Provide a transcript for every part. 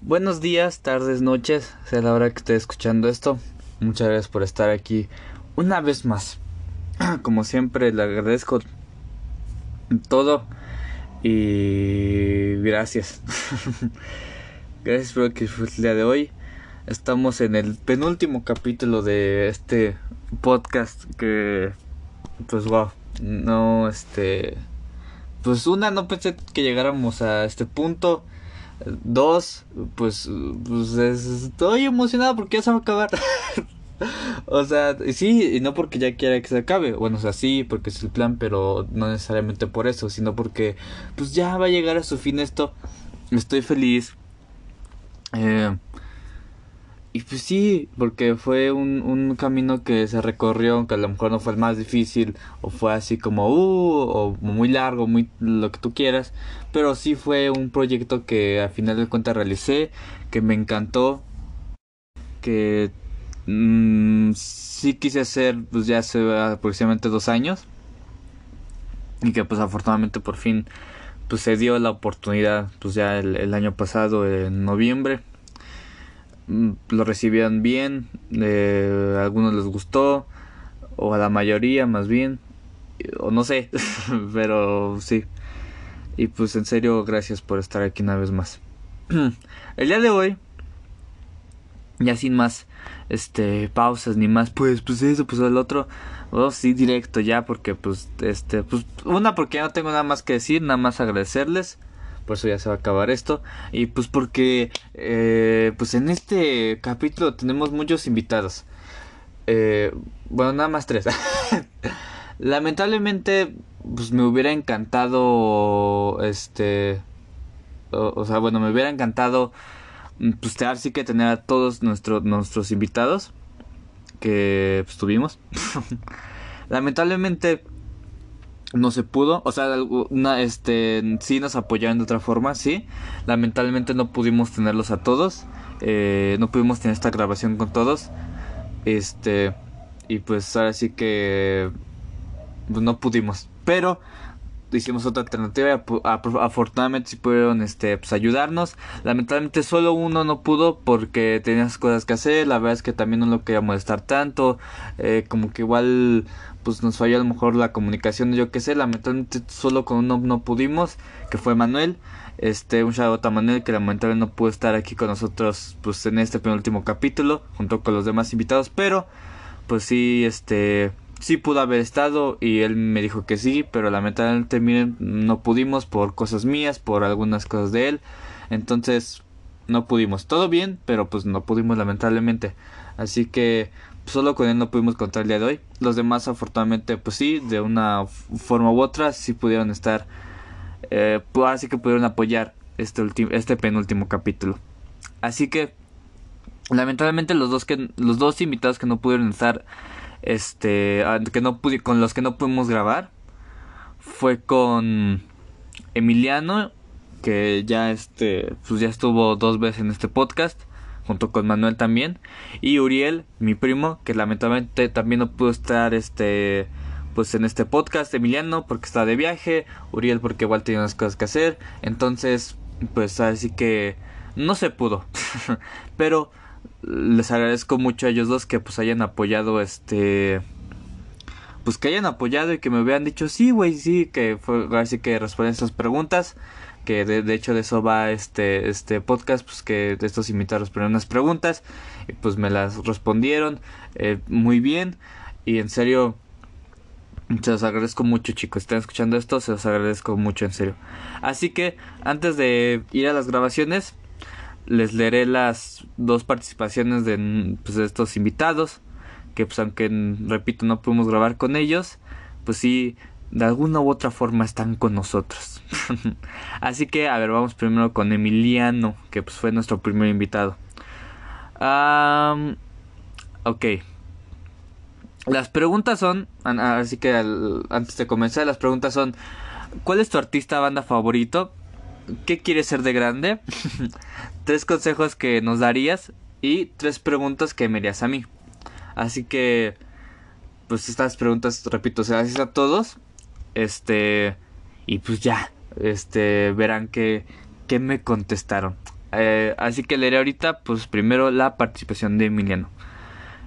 Buenos días, tardes, noches, sea la hora que esté escuchando esto. Muchas gracias por estar aquí una vez más. Como siempre, le agradezco todo y gracias. gracias por que el día de hoy. Estamos en el penúltimo capítulo de este podcast que pues wow, no este pues una no pensé que llegáramos a este punto. Dos, pues, pues estoy emocionado porque ya se va a acabar. o sea, sí, y no porque ya quiera que se acabe. Bueno, o sea, sí, porque es el plan, pero no necesariamente por eso, sino porque pues ya va a llegar a su fin esto. Estoy feliz. Eh, y pues sí, porque fue un, un camino que se recorrió, aunque a lo mejor no fue el más difícil, o fue así como, uh, o muy largo, muy lo que tú quieras, pero sí fue un proyecto que a final de cuentas realicé, que me encantó, que mmm, sí quise hacer pues ya hace aproximadamente dos años, y que pues afortunadamente por fin pues se dio la oportunidad pues ya el, el año pasado en noviembre. Mm, lo recibían bien, a algunos les gustó, o a la mayoría más bien, o no sé, pero sí. Y pues en serio, gracias por estar aquí una vez más. El día de hoy, ya sin más este pausas ni más, pues pues eso, pues el otro, oh sí directo ya porque pues este pues una porque ya no tengo nada más que decir, nada más agradecerles por eso ya se va a acabar esto. Y pues porque, eh, pues en este capítulo tenemos muchos invitados. Eh, bueno, nada más tres. Lamentablemente, pues me hubiera encantado, este, o, sea, bueno, me hubiera encantado, mm, pues sí que tener a todos nuestros nuestros invitados que pues, tuvimos. Lamentablemente, no se pudo, o sea, una, este, sí nos apoyaron de otra forma, sí. Lamentablemente no pudimos tenerlos a todos, eh, no pudimos tener esta grabación con todos, este, y pues ahora sí que pues, no pudimos, pero hicimos otra alternativa afortunadamente sí pudieron este pues ayudarnos lamentablemente solo uno no pudo porque tenía cosas que hacer la verdad es que también no lo quería molestar tanto eh, como que igual pues nos falló a lo mejor la comunicación yo qué sé lamentablemente solo con uno no pudimos que fue Manuel este un shout a Manuel que lamentablemente no pudo estar aquí con nosotros pues en este penúltimo capítulo junto con los demás invitados pero pues sí este sí pudo haber estado y él me dijo que sí, pero lamentablemente miren, no pudimos por cosas mías, por algunas cosas de él. Entonces, no pudimos. Todo bien, pero pues no pudimos lamentablemente. Así que solo con él no pudimos contar el día de hoy. Los demás afortunadamente pues sí, de una forma u otra sí pudieron estar eh, así que pudieron apoyar este este penúltimo capítulo. Así que lamentablemente los dos que los dos invitados que no pudieron estar este ah, que no con los que no pudimos grabar fue con Emiliano que ya este pues ya estuvo dos veces en este podcast junto con Manuel también. Y Uriel mi primo que lamentablemente también no pudo estar este pues en este podcast Emiliano porque está de viaje Uriel porque igual tenía unas cosas que hacer. Entonces pues así que no se pudo. Pero les agradezco mucho a ellos dos que pues hayan apoyado este pues que hayan apoyado y que me hubieran dicho sí güey sí que fue así que responden estas preguntas que de, hecho de eso va este este podcast pues que estos invitados respondieron unas preguntas y pues me las respondieron eh, muy bien y en serio se los agradezco mucho chicos, están escuchando esto, se los agradezco mucho en serio. Así que antes de ir a las grabaciones, les leeré las dos participaciones de, pues, de estos invitados, que pues aunque repito no pudimos grabar con ellos, pues sí, de alguna u otra forma están con nosotros. Así que, a ver, vamos primero con Emiliano, que pues fue nuestro primer invitado. ok. Las preguntas son, así que antes de comenzar, las preguntas son, ¿cuál es tu artista banda favorito? ¿Qué quieres ser de grande? tres consejos que nos darías y tres preguntas que me harías a mí. Así que, pues estas preguntas, repito, se las hice a todos. Este, y pues ya, este, verán que, me contestaron. Eh, así que leeré ahorita, pues primero la participación de Emiliano.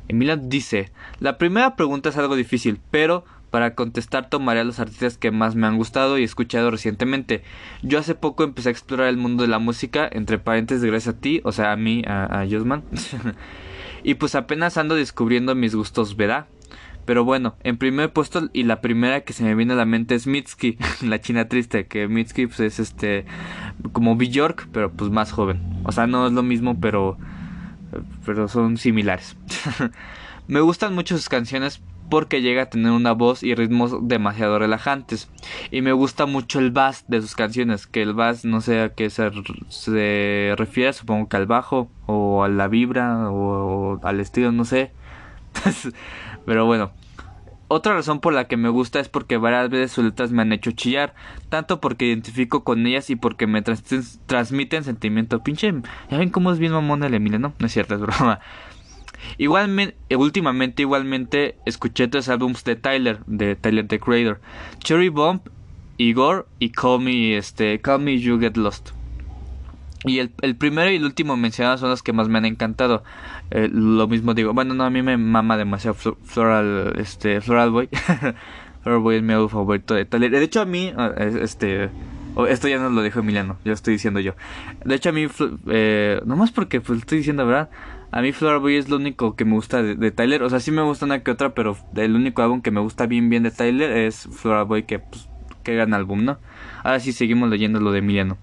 Emiliano dice, la primera pregunta es algo difícil, pero para contestar tomaré a los artistas que más me han gustado y escuchado recientemente. Yo hace poco empecé a explorar el mundo de la música, entre paréntesis gracias a ti, o sea, a mí, a, a Josman. y pues apenas ando descubriendo mis gustos, ¿verdad? Pero bueno, en primer puesto y la primera que se me viene a la mente es Mitski, la china triste, que Mitski pues, es este como Bjork, pero pues más joven. O sea, no es lo mismo, pero pero son similares. me gustan mucho sus canciones porque llega a tener una voz y ritmos demasiado relajantes. Y me gusta mucho el bass de sus canciones, que el bass no sé a qué se, se refiere, supongo que al bajo o a la vibra o, o al estilo, no sé. Pero bueno, otra razón por la que me gusta es porque varias veces sus letras me han hecho chillar, tanto porque identifico con ellas y porque me transmiten sentimiento. Pinche, ya ven cómo es bien mamón el Emilia, ¿no? No es cierto, es broma. Igualmente, últimamente, igualmente, escuché tres álbumes de Tyler, de Tyler the Creator, Cherry Bomb, Igor y Call Me, este, Call Me You Get Lost. Y el, el, primero y el último mencionado son los que más me han encantado. Eh, lo mismo digo, bueno, no, a mí me mama demasiado Floral, este, Floral Boy. Floral Boy es mi álbum favorito de Tyler. De hecho, a mí, ah, este, esto ya no lo dijo Emiliano, ya estoy diciendo yo. De hecho, a mí, eh, nomás porque pues, estoy diciendo, ¿verdad? A mí Floral Boy es lo único que me gusta de, Tyler. O sea, sí me gusta una que otra, pero el único álbum que me gusta bien bien de Tyler es Floral Boy, que, pues, que gran álbum, ¿no? Ahora sí seguimos leyendo lo de Emiliano.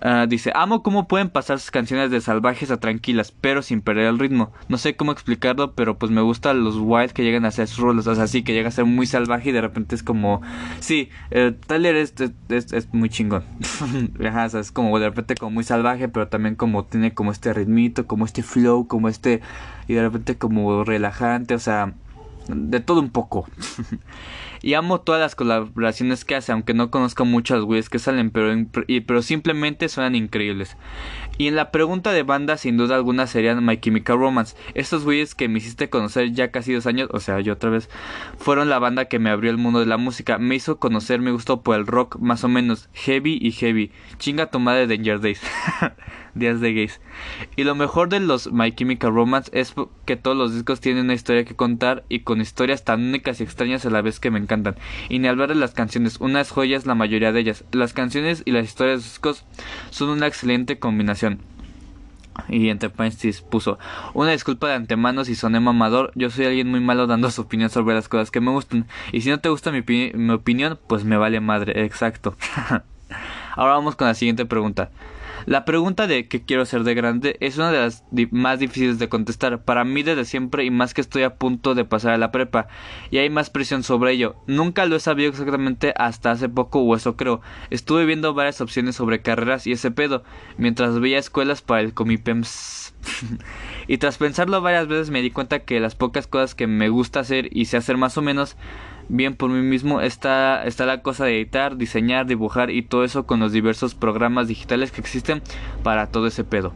Ah, dice, amo cómo pueden pasar sus canciones de salvajes a tranquilas, pero sin perder el ritmo. No sé cómo explicarlo, pero pues me gustan los wild que llegan a hacer sus roles, o sea, así que llega a ser muy salvaje y de repente es como, sí, eh, Tyler es, muy chingón. Ajá, o sea, es como de repente como muy salvaje, pero también como tiene como este ritmito, como este flow, como este, y de repente como relajante, o sea, de todo un poco. Y amo todas las colaboraciones que hace, aunque no conozco muchos güeyes que salen, pero, pero simplemente suenan increíbles. Y en la pregunta de banda, sin duda alguna, serían My Chemical Romance. Estos güeyes que me hiciste conocer ya casi dos años, o sea, yo otra vez, fueron la banda que me abrió el mundo de la música. Me hizo conocer mi gusto por el rock, más o menos, heavy y heavy. Chinga tomada de Danger Days. Días de Gays. Y lo mejor de los My Chemical Romance es que todos los discos tienen una historia que contar y con historias tan únicas y extrañas a la vez que me encantan. Y ni hablar de las canciones, unas joyas la mayoría de ellas. Las canciones y las historias de los discos son una excelente combinación. Y entre paréntesis puso Una disculpa de antemano si soné mamador Yo soy alguien muy malo dando su opinión sobre las cosas que me gustan Y si no te gusta mi, mi opinión Pues me vale madre, exacto Ahora vamos con la siguiente pregunta la pregunta de qué quiero ser de grande es una de las más difíciles de contestar para mí desde siempre y más que estoy a punto de pasar a la prepa y hay más presión sobre ello. Nunca lo he sabido exactamente hasta hace poco o eso creo. Estuve viendo varias opciones sobre carreras y ese pedo mientras veía escuelas para el Comipems. y tras pensarlo varias veces me di cuenta que las pocas cosas que me gusta hacer y sé hacer más o menos bien por mí mismo está, está la cosa de editar, diseñar, dibujar y todo eso con los diversos programas digitales que existen para todo ese pedo.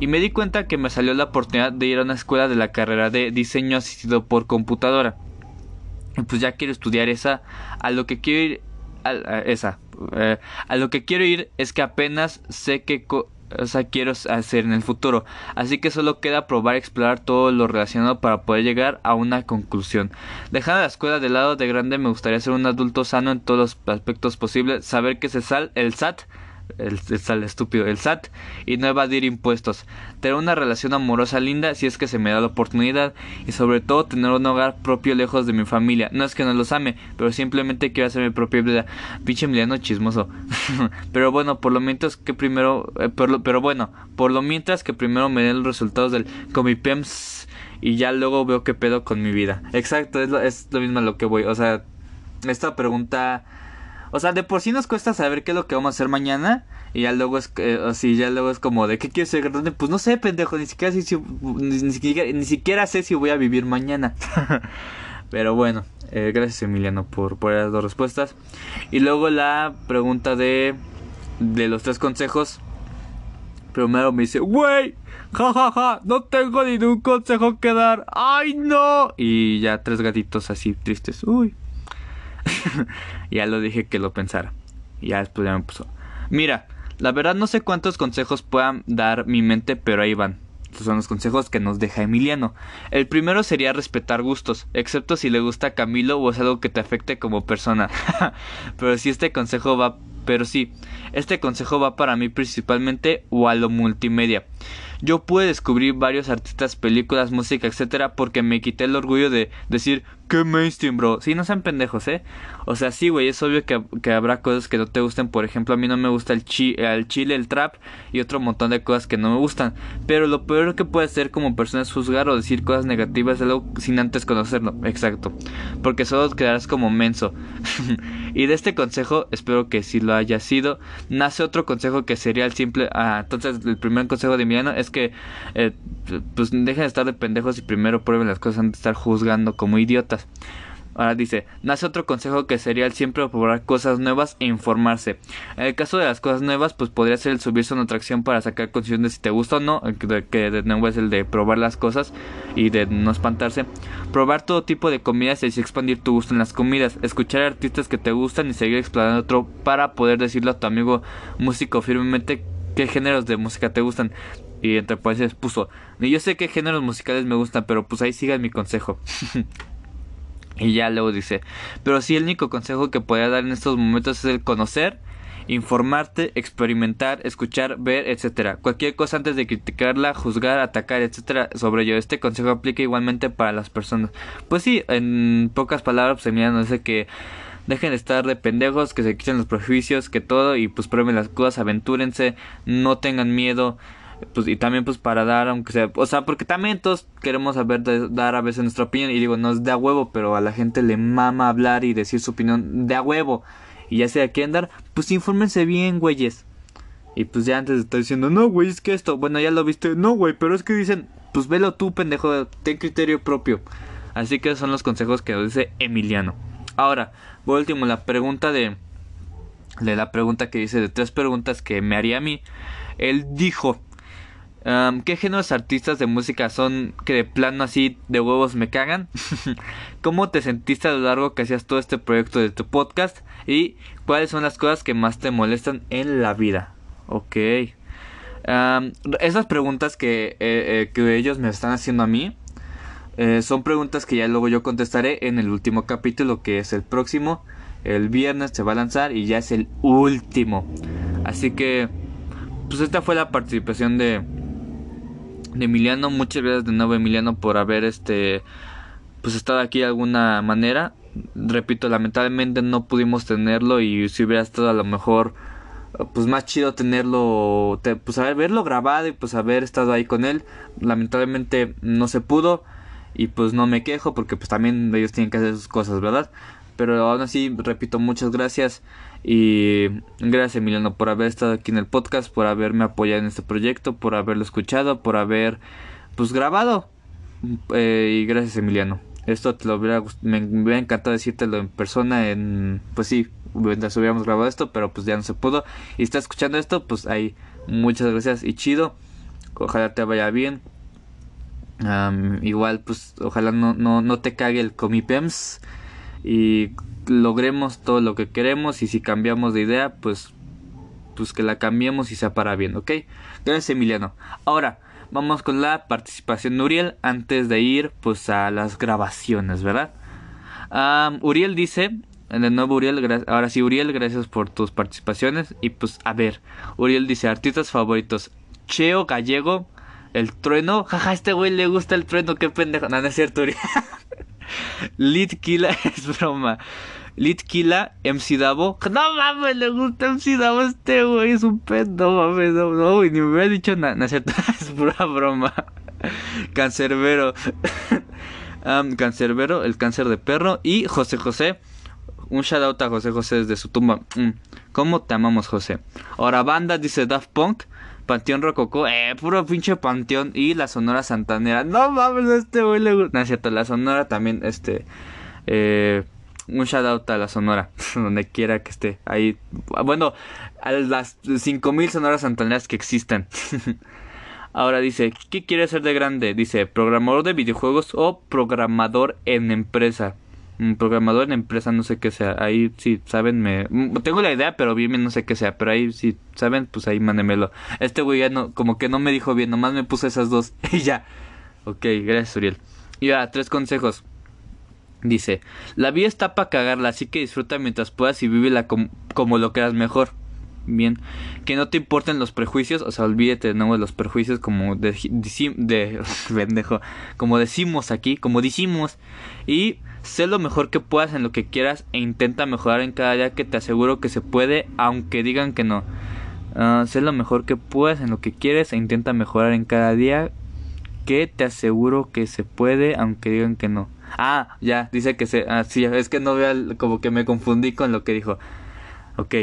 Y me di cuenta que me salió la oportunidad de ir a una escuela de la carrera de diseño asistido por computadora. Y pues ya quiero estudiar esa. A lo que quiero ir. A, esa. Eh, a lo que quiero ir es que apenas sé que o sea, quiero hacer en el futuro. Así que solo queda probar, explorar todo lo relacionado para poder llegar a una conclusión. Dejando la escuela de lado de grande, me gustaría ser un adulto sano en todos los aspectos posibles, saber que se sal el SAT el, estúpido, el SAT, y no evadir impuestos. Tener una relación amorosa linda si es que se me da la oportunidad, y sobre todo tener un hogar propio lejos de mi familia. No es que no los ame, pero simplemente quiero hacer mi propia vida. Pinche Emiliano chismoso. pero bueno, por lo mientras que primero, eh, pero bueno, por lo mientras que primero me den los resultados del Comipems y ya luego veo qué pedo con mi vida. Exacto, es lo, es lo mismo a lo que voy. O sea, esta pregunta o sea, de por sí nos cuesta saber qué es lo que vamos a hacer mañana. Y ya luego es, eh, así, ya luego es como, ¿de qué quieres ser grande? Pues no sé, pendejo, ni siquiera, sé si, ni, siquiera, ni siquiera sé si voy a vivir mañana. Pero bueno, eh, gracias Emiliano por, por las dos respuestas. Y luego la pregunta de, de los tres consejos. Primero me dice, güey, jajaja, ja, no tengo ningún consejo que dar. ¡Ay, no! Y ya tres gatitos así tristes. Uy, ya lo dije que lo pensara. Ya después ya me puso. Mira, La verdad no sé cuántos consejos puedan dar mi mente, pero ahí van. Estos son los consejos que nos deja Emiliano. El primero sería respetar gustos, excepto si le gusta Camilo o es algo que te afecte como persona. pero si este consejo va, pero sí, este consejo va para mí principalmente o a lo multimedia. Yo pude descubrir varios artistas, películas, música, etcétera, porque me quité el orgullo de decir, qué mainstream, bro. Sí, no sean pendejos, ¿eh? O sea, sí, güey, es obvio que, que, habrá cosas que no te gusten. Por ejemplo, a mí no me gusta el, chi el chile, el trap y otro montón de cosas que no me gustan. Pero lo peor que puede hacer como persona es juzgar o decir cosas negativas algo sin antes conocerlo. Exacto. Porque solo quedarás como menso. y de este consejo, espero que sí lo haya sido, nace otro consejo que sería el simple. Ah, entonces, el primer consejo de Emiliano es que, eh, pues dejen de estar de pendejos y primero prueben las cosas antes de estar juzgando como Ahora dice, nace otro consejo que sería el siempre probar cosas nuevas e informarse. En el caso de las cosas nuevas, pues podría ser el subirse a una atracción para sacar conclusión de si te gusta o no, que de nuevo es el de probar las cosas y de no espantarse. Probar todo tipo de comidas y expandir tu gusto en las comidas. Escuchar artistas que te gustan y seguir explorando otro para poder decirle a tu amigo músico firmemente qué géneros de música te gustan. Y entre paréntesis puso, yo sé qué géneros musicales me gustan, pero pues ahí sigan mi consejo. y ya luego dice, pero sí el único consejo que podría dar en estos momentos es el conocer, informarte, experimentar, escuchar, ver, etcétera. Cualquier cosa antes de criticarla, juzgar, atacar, etcétera, sobre ello. Este consejo aplica igualmente para las personas. Pues sí, en pocas palabras, pues no dice que dejen de estar de pendejos, que se quiten los prejuicios, que todo y pues prueben las cosas, aventúrense, no tengan miedo. Pues, y también pues para dar aunque sea o sea porque también todos queremos saber dar a veces nuestra opinión y digo no es de a huevo pero a la gente le mama hablar y decir su opinión de a huevo y ya sea quieren dar pues infórmense bien güeyes. Y pues ya antes de estar diciendo no güey es que esto bueno ya lo viste no güey pero es que dicen pues velo tú pendejo ten criterio propio así que son los consejos que nos dice Emiliano. Ahora por último la pregunta de de la pregunta que dice de tres preguntas que me haría a mí él dijo ¿Qué géneros artistas de música son que de plano así de huevos me cagan? ¿Cómo te sentiste a lo largo que hacías todo este proyecto de tu podcast? ¿Y cuáles son las cosas que más te molestan en la vida? Ok. esas preguntas que, eh, eh, que, ellos me están haciendo a mí eh, son preguntas que ya luego yo contestaré en el último capítulo que es el próximo. El viernes se va a lanzar y ya es el último. Así que, pues esta fue la participación de Emiliano. Muchas gracias de nuevo Emiliano por haber este pues estado aquí de alguna manera. Repito, lamentablemente no pudimos tenerlo y si hubiera estado a lo mejor pues más chido tenerlo, pues haber verlo grabado y pues haber estado ahí con él. Lamentablemente no se pudo y pues no me quejo porque pues también ellos tienen que hacer sus cosas, ¿verdad? Pero aún así, repito, muchas gracias. Y gracias Emiliano por haber estado aquí en el podcast, por haberme apoyado en este proyecto, por haberlo escuchado, por haber pues grabado. Eh, y gracias Emiliano. Esto te lo hubiera, me, hubiera encantado decírtelo en persona, en pues sí, mientras hubiéramos grabado esto, pero pues ya no se pudo. Y está escuchando esto, pues ahí muchas gracias y chido. Ojalá te vaya bien. igual pues ojalá no, no, no te cague el comipems y logremos todo lo que queremos y si cambiamos de idea pues pues que la cambiemos y sea para bien, ¿ok? Gracias Emiliano. Ahora vamos con la participación de Uriel antes de ir pues a las grabaciones, ¿verdad? Uriel dice, de nuevo Uriel, ahora sí Uriel, gracias por tus participaciones y pues a ver, Uriel dice artistas favoritos, Cheo Gallego, el trueno, jaja, este güey le gusta el trueno, qué pendejo, no, no es cierto Uriel. Litkila es broma. Litkila, MC Davo. No mames, le gusta MC Davo este güey. Es un. No mames, no, no ni me hubiera dicho nada. Es pura broma. Cancerbero. um, Cancerbero, el cáncer de perro. Y José José. Un shout out a José José desde su tumba. Mm, ¿Cómo te amamos, José? Ahora, banda dice Daft Punk. Panteón Rococó, eh, puro pinche Panteón y la Sonora Santanera. No mames, este güey le gusta. No es cierto, la Sonora también, este, eh, un shout out a la Sonora, donde quiera que esté. Ahí, bueno, a las 5000 Sonoras Santaneras que existen. Ahora dice, ¿qué quiere ser de grande? Dice, programador de videojuegos o programador en empresa. Programador en empresa, no sé qué sea. Ahí sí saben, me. mm, Tengo la idea, pero bien no sé qué sea. Pero ahí sí saben, pues ahí mándemelo. Este güey ya no, como que no me dijo bien, nomás me puse esas dos y ya. Ok, gracias, Uriel. Y ahora, tres consejos. Dice: La vida está para cagarla, así que disfruta mientras puedas y vívela com- como lo creas mejor. Bien, que no te importen los prejuicios, o sea, olvídate de nuevo de los prejuicios como de, de pendejo, como decimos aquí, como decimos, y sé lo mejor que puedas en lo que quieras e intenta mejorar en cada día que te aseguro que se puede, aunque digan que no. Ah, sé lo mejor que puedas en lo que quieres e intenta mejorar en cada día que te aseguro que se puede, aunque digan que no. Ah, ya, dice que se... Ah, sí, es que no veo, como que me confundí con lo que dijo. Ok.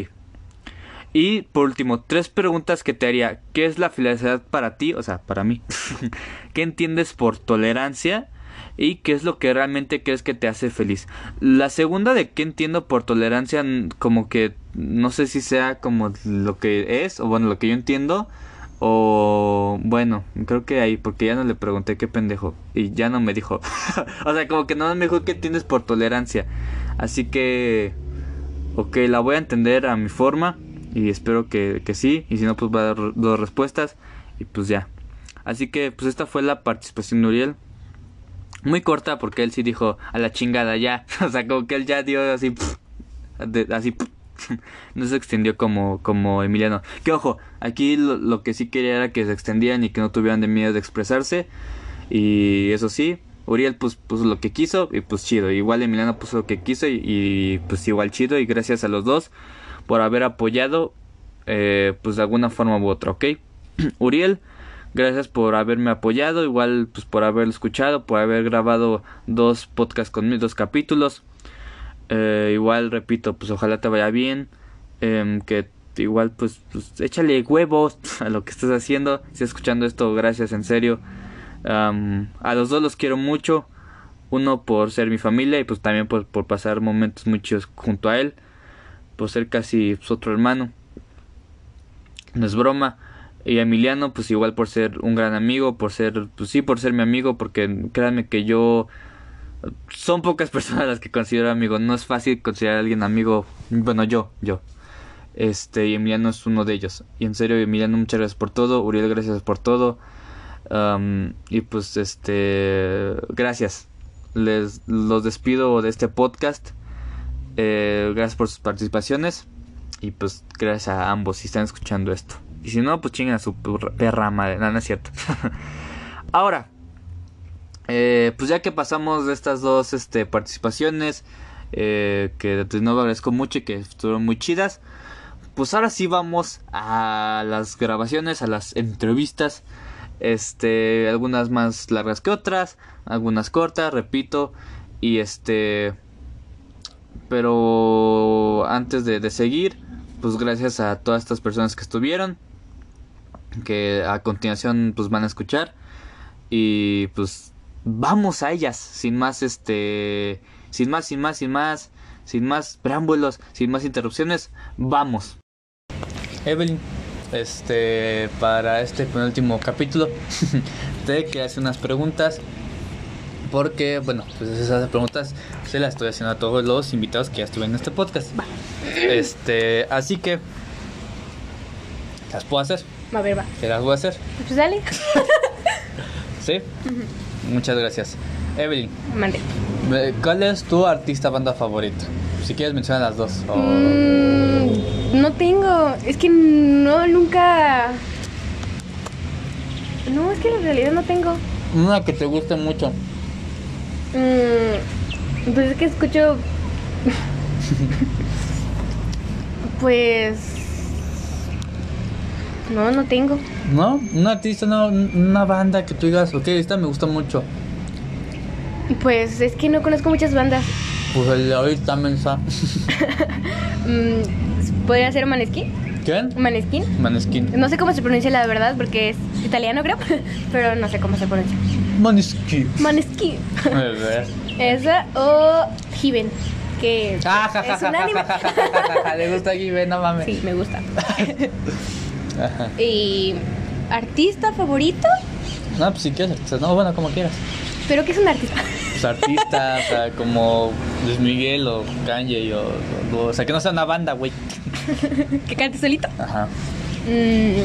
Y por último, tres preguntas que te haría. ¿Qué es la felicidad para ti? O sea, para mí. ¿Qué entiendes por tolerancia? ¿Y qué es lo que realmente crees que te hace feliz? La segunda de qué entiendo por tolerancia, como que no sé si sea como lo que es, o bueno, lo que yo entiendo, o bueno, creo que ahí, porque ya no le pregunté qué pendejo, y ya no me dijo. o sea, como que no me dijo qué entiendes por tolerancia. Así que, ok, la voy a entender a mi forma, y espero que, que sí, y si no, pues va a dar dos respuestas, y pues ya. Así que, pues esta fue la participación de Uriel muy corta porque él sí dijo a la chingada ya. O sea, como que él ya dio así. pf, de- así. pf, No se extendió como, como Emiliano. Que ojo, aquí lo, lo que sí quería era que se extendieran y que no tuvieran de miedo de expresarse. Y eso sí, Uriel pues puso lo que quiso y pues chido. Igual Emiliano puso lo que quiso y, y, pues igual chido. Y gracias a los dos por haber apoyado eh, pues de alguna forma u otra, ¿ok? Uriel, gracias por haberme apoyado, igual pues por haberlo escuchado, por haber grabado dos podcasts conmigo, dos capítulos. Eh, igual repito, pues ojalá te vaya bien, em, que igual pues, pues échale huevos a lo que estás haciendo, si escuchando esto, gracias en serio. A los dos los quiero mucho, uno por ser mi familia y pues también por, por pasar momentos muy chidos junto a él, por ser casi pues, otro hermano. No es broma. Y Emiliano, pues igual por ser un gran amigo, por ser, pues sí, por ser mi amigo, porque créanme que yo... Son pocas personas las que considero amigo, no es fácil considerar a alguien amigo, bueno, yo, yo. Este, y Emiliano es uno de ellos. Y en serio, Emiliano, muchas gracias por todo, Uriel, gracias por todo. Y pues, este, gracias. Les los despido de este podcast. Eh, gracias por sus participaciones. Y pues gracias a ambos si están escuchando esto. Y si no, pues chinguen a su perra- madre. No, no es cierto. Ahora, eh, pues ya que pasamos de estas dos este, participaciones, eh, que de nuevo agradezco mucho y que estuvieron muy chidas, pues ahora sí vamos a las grabaciones, a las entrevistas. Este, algunas más largas que otras, algunas cortas, repito. Y este, pero antes de seguir, pues gracias a todas estas personas que estuvieron, que a continuación pues van a escuchar y pues vamos a ellas, sin más este, sin más, sin más, sin más, sin más preámbulos, sin más interrupciones, vamos. Evelyn, este, para este penúltimo capítulo, te que hacer unas preguntas porque, bueno, pues esas preguntas se las estoy haciendo a todos los invitados que ya estuvieron en este podcast. Este, así que las puedo hacer, A ver, va. te las voy a hacer, Pues dale. ¿sí? Muchas gracias. Evelyn, Mande. eh, ¿cuál es tu artista banda favorito? Si quieres mencionar las dos. o- Mm, no tengo. Es que no, nunca. No, es que en realidad no tengo. Una que te guste mucho. Mm, pues es que escucho. pues. No, no tengo. ¿No? Un artista, no, una banda que tú digas, ok, esta me gusta mucho. Pues es que no conozco muchas bandas. Pues el de ahorita mensa. Mm, ¿Podría ser Maneskin? ¿Quién? Maneskin. Maneskin. No sé cómo se pronuncia la verdad porque es italiano, creo. Pero no sé cómo se pronuncia. Maneskin. Maneskin. Esa o Hiven, que Ah, es un anime. Le gusta aquí, ven, no mames. Sí, me gusta. Ajá. Y artista favorito, No, pues si quieres, artista, no, bueno, como quieras. pero que es un artista. pues, artista, o sea, como Luis Miguel o Kanye o, o, o sea, que no sea una banda, güey. que cante solito. Ajá. Mm.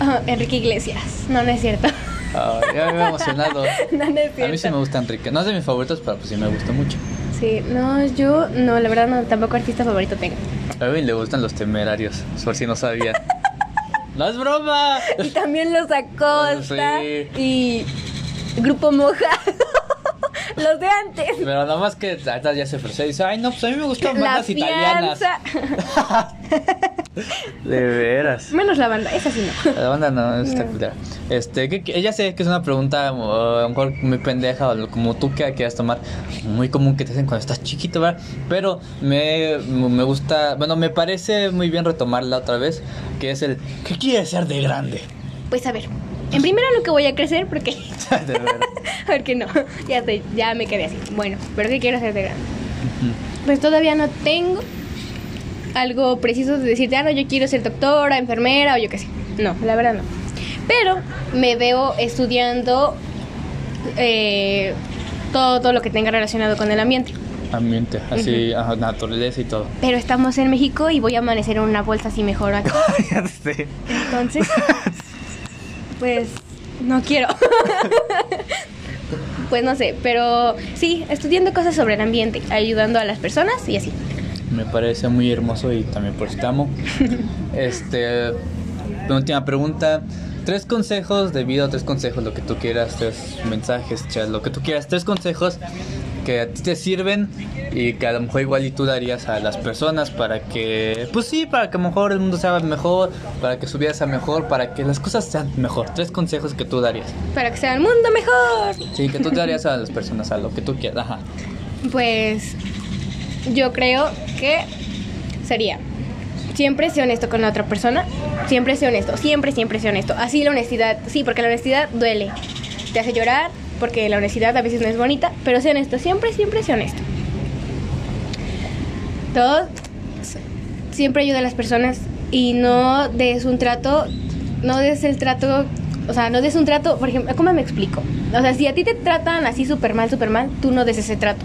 Ah, Enrique Iglesias. No, no es cierto. Ay, ya me he emocionado. no, no es cierto. A mí sí me gusta Enrique. No es de mis favoritos, pero pues sí me gusta mucho. Sí, no, yo, no, la verdad, no, tampoco artista favorito tengo. A Evan le gustan los temerarios, por si no sabía. ¡No es broma! Y también los Acosta Sí. y Grupo Mojado. los de antes. Pero nada más que ya se ofreció y dice, ay no, pues a mí me gustan bandas italianas. De veras. Menos la banda, esa sí no. La banda no, está No. culera. Este, que, que- ella sé que es una pregunta o a lo mejor muy pendeja o como tú que quieras tomar, muy común que te hacen cuando estás chiquito, ¿verdad? Pero me, me gusta, bueno, me parece muy bien retomarla otra vez, que es el, ¿qué quieres ser de grande? Pues a ver, en primero lo que voy a crecer porque... de porque no, ya estoy, ya me quedé así. Bueno, pero ¿qué quiero hacer de grande? Pues todavía no tengo algo preciso de decirte, ah, no, yo quiero ser doctora, enfermera o yo qué sé. No, la verdad no. Pero me veo estudiando eh, todo, todo lo que tenga relacionado con el ambiente. Ambiente, así, naturaleza y todo. Pero estamos en México y voy a amanecer en una bolsa así mejor sé. Entonces, pues no quiero. pues no sé, pero sí, estudiando cosas sobre el ambiente, ayudando a las personas y así. Me parece muy hermoso y también por eso te amo. Este, última pregunta. Tres consejos de vida, tres consejos, lo que tú quieras, tres mensajes, chat, lo que tú quieras, tres consejos que a ti te sirven y que a lo mejor igual y tú darías a las personas para que, pues sí, para que a lo mejor el mundo sea mejor, para que su vida sea mejor, para que las cosas sean mejor. Tres consejos que tú darías. Para que sea el mundo mejor. Sí, que tú darías a las personas, a lo que tú quieras. Ajá. Pues yo creo que sería siempre sé honesto con la otra persona, siempre sé honesto, siempre, siempre sé honesto. Así la honestidad, sí, porque la honestidad duele, te hace llorar, porque la honestidad a veces no es bonita, pero sé honesto, siempre, siempre sé honesto. Todo, siempre ayuda a las personas y no des un trato, no des el trato, o sea, no des un trato, por ejemplo, ¿cómo me explico? O sea, si a ti te tratan así súper mal, súper mal, tú no des ese trato.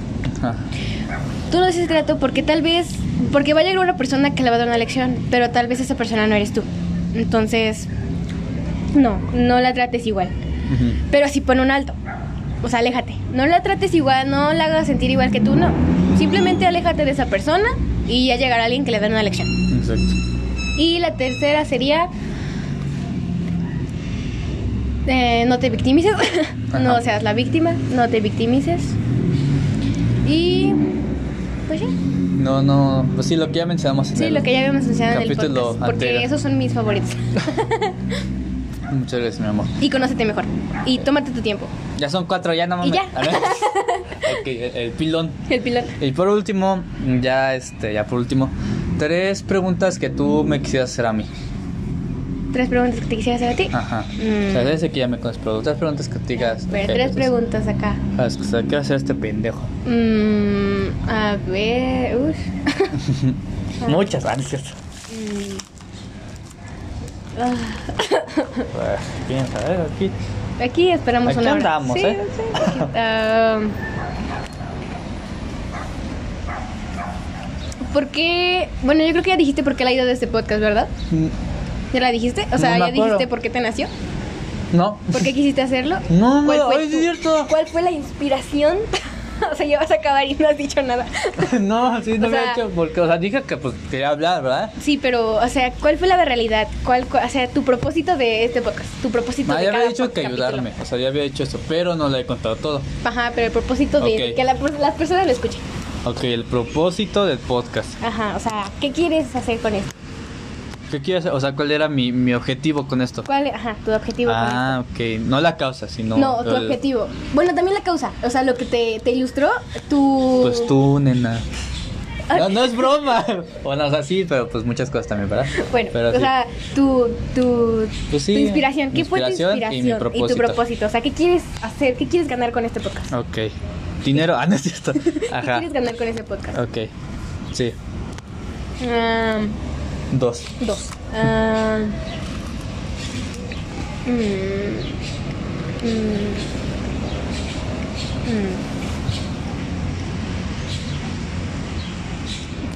Tú no des ese trato porque tal vez, porque va a llegar una persona que le va a dar una lección, pero tal vez esa persona no eres tú. Entonces, no, no la trates igual. Pero sí pon un alto. O sea, aléjate. No la trates igual, no la hagas sentir igual que tú, no. Simplemente aléjate de esa persona y ya llegará alguien que le dé una lección. Exacto. Y la tercera sería... eh, no te victimices, no seas la víctima, no te victimices. Y... Pues. No, no, pues sí, lo que ya mencionamos en Sí, el lo que ya habíamos mencionado en el podcast. Porque anterior. esos son mis favoritos. Muchas gracias, mi amor. y conócete mejor. Y tómate tu tiempo. Ya son cuatro, ya no Y mames. ya. A ver. ok, el, el pilón. El pilón. Y por último, ya este, ya por último, tres preguntas que tú me quisieras hacer a mí. Tres preguntas que te quisiera hacer a ti. Ajá. Mm. O sea, desde que ya me conoces, pero tres preguntas que te digas. Eh, tres pues, preguntas acá. o sea, ¿Qué va a hacer este pendejo? Mm, a ver. Ah. Muchas. Mm. Ah, Ah, Piensa, a ver, aquí. Aquí esperamos Aquí una hora. andamos, Sí, ¿eh? sí, aquí. ¿Por qué? Bueno, yo creo que ya dijiste por qué la idea de este podcast, ¿verdad? ¿Ya la dijiste? O sea, No ¿ya dijiste por qué te nació? No. ¿Por qué quisiste hacerlo? No, no, ¿Cuál fue, ay, tu- es cierto. ¿Cuál fue la inspiración? o sea, ya vas a acabar y no has dicho nada. no, sí, no O me sea- he hecho. Porque, o sea, dije que pues quería hablar, ¿verdad? Sí, pero, o sea, ¿cuál fue la realidad? ¿Cuál, cuál- o sea, tu propósito de este podcast? Tu propósito Ah, de ya cada había dicho que capítulo. ayudarme. O sea, ya había dicho eso, pero no le he contado todo. Ajá, pero el propósito de que la- las personas lo escuchen. Ok, el propósito del podcast. Ajá, o sea, ¿qué quieres hacer con esto? ¿Qué quieres? O sea, ¿cuál era mi, mi objetivo con esto? ¿Cuál, ajá, tu objetivo Ah, ok. No la causa, sino. con? No, tu el- objetivo. Bueno, también la causa. O sea, lo que te, te ilustró, tu... Pues tú, nena. Ah. No, no es broma. Bueno, o sea, sí, pero pues muchas cosas también, ¿verdad? Bueno, Pero o sí. sea, tu, tu, Pues sí, tu inspiración. ¿Qué fue tu inspiración y mi propósito. tu propósito. O sea, ¿qué quieres hacer? ¿Qué quieres ganar con este podcast? Ok. Dinero, ah, no es cierto. ¿Qué Ajá. quieres ganar con este podcast? Ok. Sí, Ah, dos. dos. Ah, mm, mm, Mm.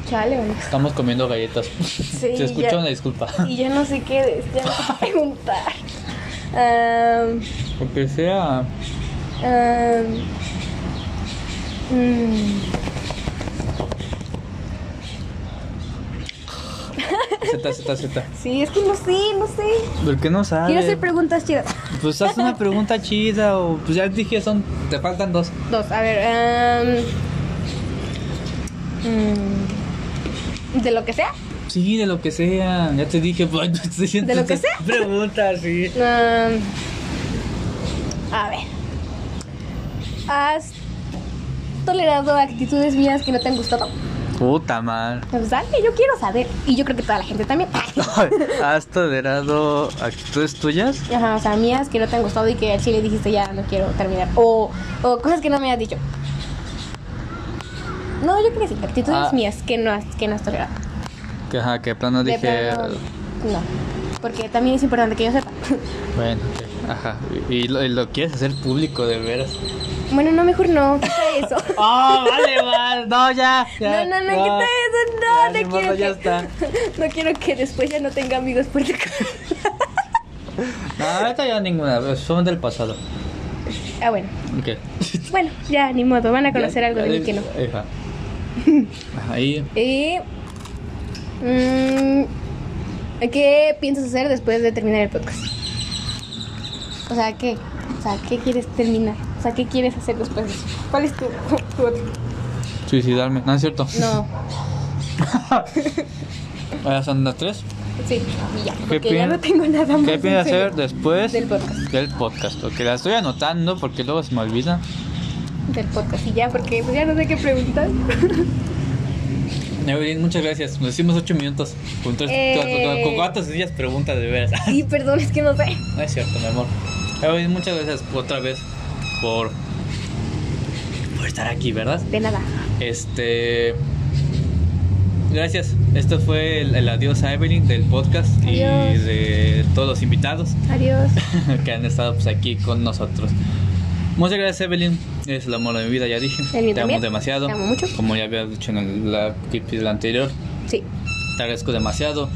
Chale. Estamos comiendo galletas. Sí, Se escucha ya- una disculpa. Y ya no sé qué, ya no sé preguntar. Am, Porque sea. am, mm, Z, Z, Z. sí, es que no sé, no sé. ¿Por qué no sabes? Quiero hacer preguntas chidas. Pues haz una pregunta chida o pues ya dije son te faltan dos. Dos, a ver. mm, de lo que sea. Sí, de lo que sea. Ya te dije, pues diciendo ¿De lo que sea? Preguntas, sí. a ver. ¿Has tolerado actitudes mías que no te han gustado? Puta madre. Pues dale, yo quiero saber. Y yo creo que toda la gente también. ¿Has tolerado actitudes tuyas? Ajá, o sea, mías que no te han gustado y que al chile dijiste ya no quiero terminar. O, o cosas que no me has dicho. No, yo creo que sí. Actitudes Ah. mías que no has, que no has tolerado. Que ajá, que plano De dije. plano, no. Porque también es importante que yo sepa. Bueno, ajá. Y, y lo, y lo quieres hacer público de veras. Bueno, no, mejor no. Quita eso. ¡Oh, vale, vale! No, ya. ya no, no, no, quita eso. No, Ya, no quiero ya que... está. No quiero que después ya no tenga amigos por tu No, ahorita ya ninguna. Son del pasado. Ah, bueno. Ok. Bueno, ya, ni modo. Van a conocer algo de mí que no. Ajá. Ahí. Y... mm, ¿Qué piensas hacer después de terminar el podcast? O sea, ¿qué? O sea, ¿qué quieres terminar? O sea, ¿qué quieres hacer después de eso? ¿Cuál es tu, tu otro? Suicidarme. No es cierto. No, Ahora son las tres. sí, y ya. Porque ya no tengo nada más. ¿Qué en piensas hacer después Del podcast. del podcast? Ok, la estoy anotando porque luego se me olvida. Del podcast y ya, porque pues ya no sé qué preguntar. Evelyn, muchas gracias. Nos hicimos ocho minutos. Con, tres, Eh. con, con cuatro sencillas preguntas de veras. Sí, perdón, es que no sé. No es cierto, mi amor. Evelyn, muchas gracias otra vez por, por estar aquí, ¿verdad? De nada. Este. Gracias. Esto fue el, el adiós a Evelyn del podcast y de todos los invitados Adiós. que han estado pues, aquí con nosotros. Muchas gracias, Evelyn. Es el amor de mi vida, ya dije. El Te amo también. demasiado. Te amo mucho. Como ya había dicho en el, la clip del anterior, Sí, te agradezco demasiado.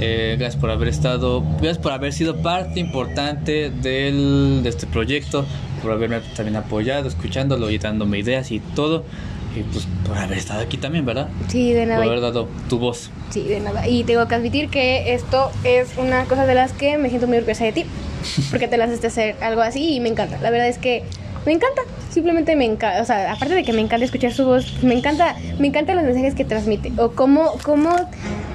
Eh, gracias por haber estado, gracias por haber sido parte importante del, de este proyecto, por haberme también apoyado, escuchándolo y dándome ideas y todo. Y pues por haber estado aquí también, ¿verdad? Sí, de Por nada. haber dado tu voz. Sí, de nada. Y tengo que admitir que esto es una cosa de las que me siento muy orgullosa de ti. Porque te lanzaste a hacer algo así y me encanta. La verdad es que me encanta. Simplemente me encanta. O sea, aparte de que me encanta escuchar su voz, me encanta, me encantan los mensajes que transmite. O cómo, cómo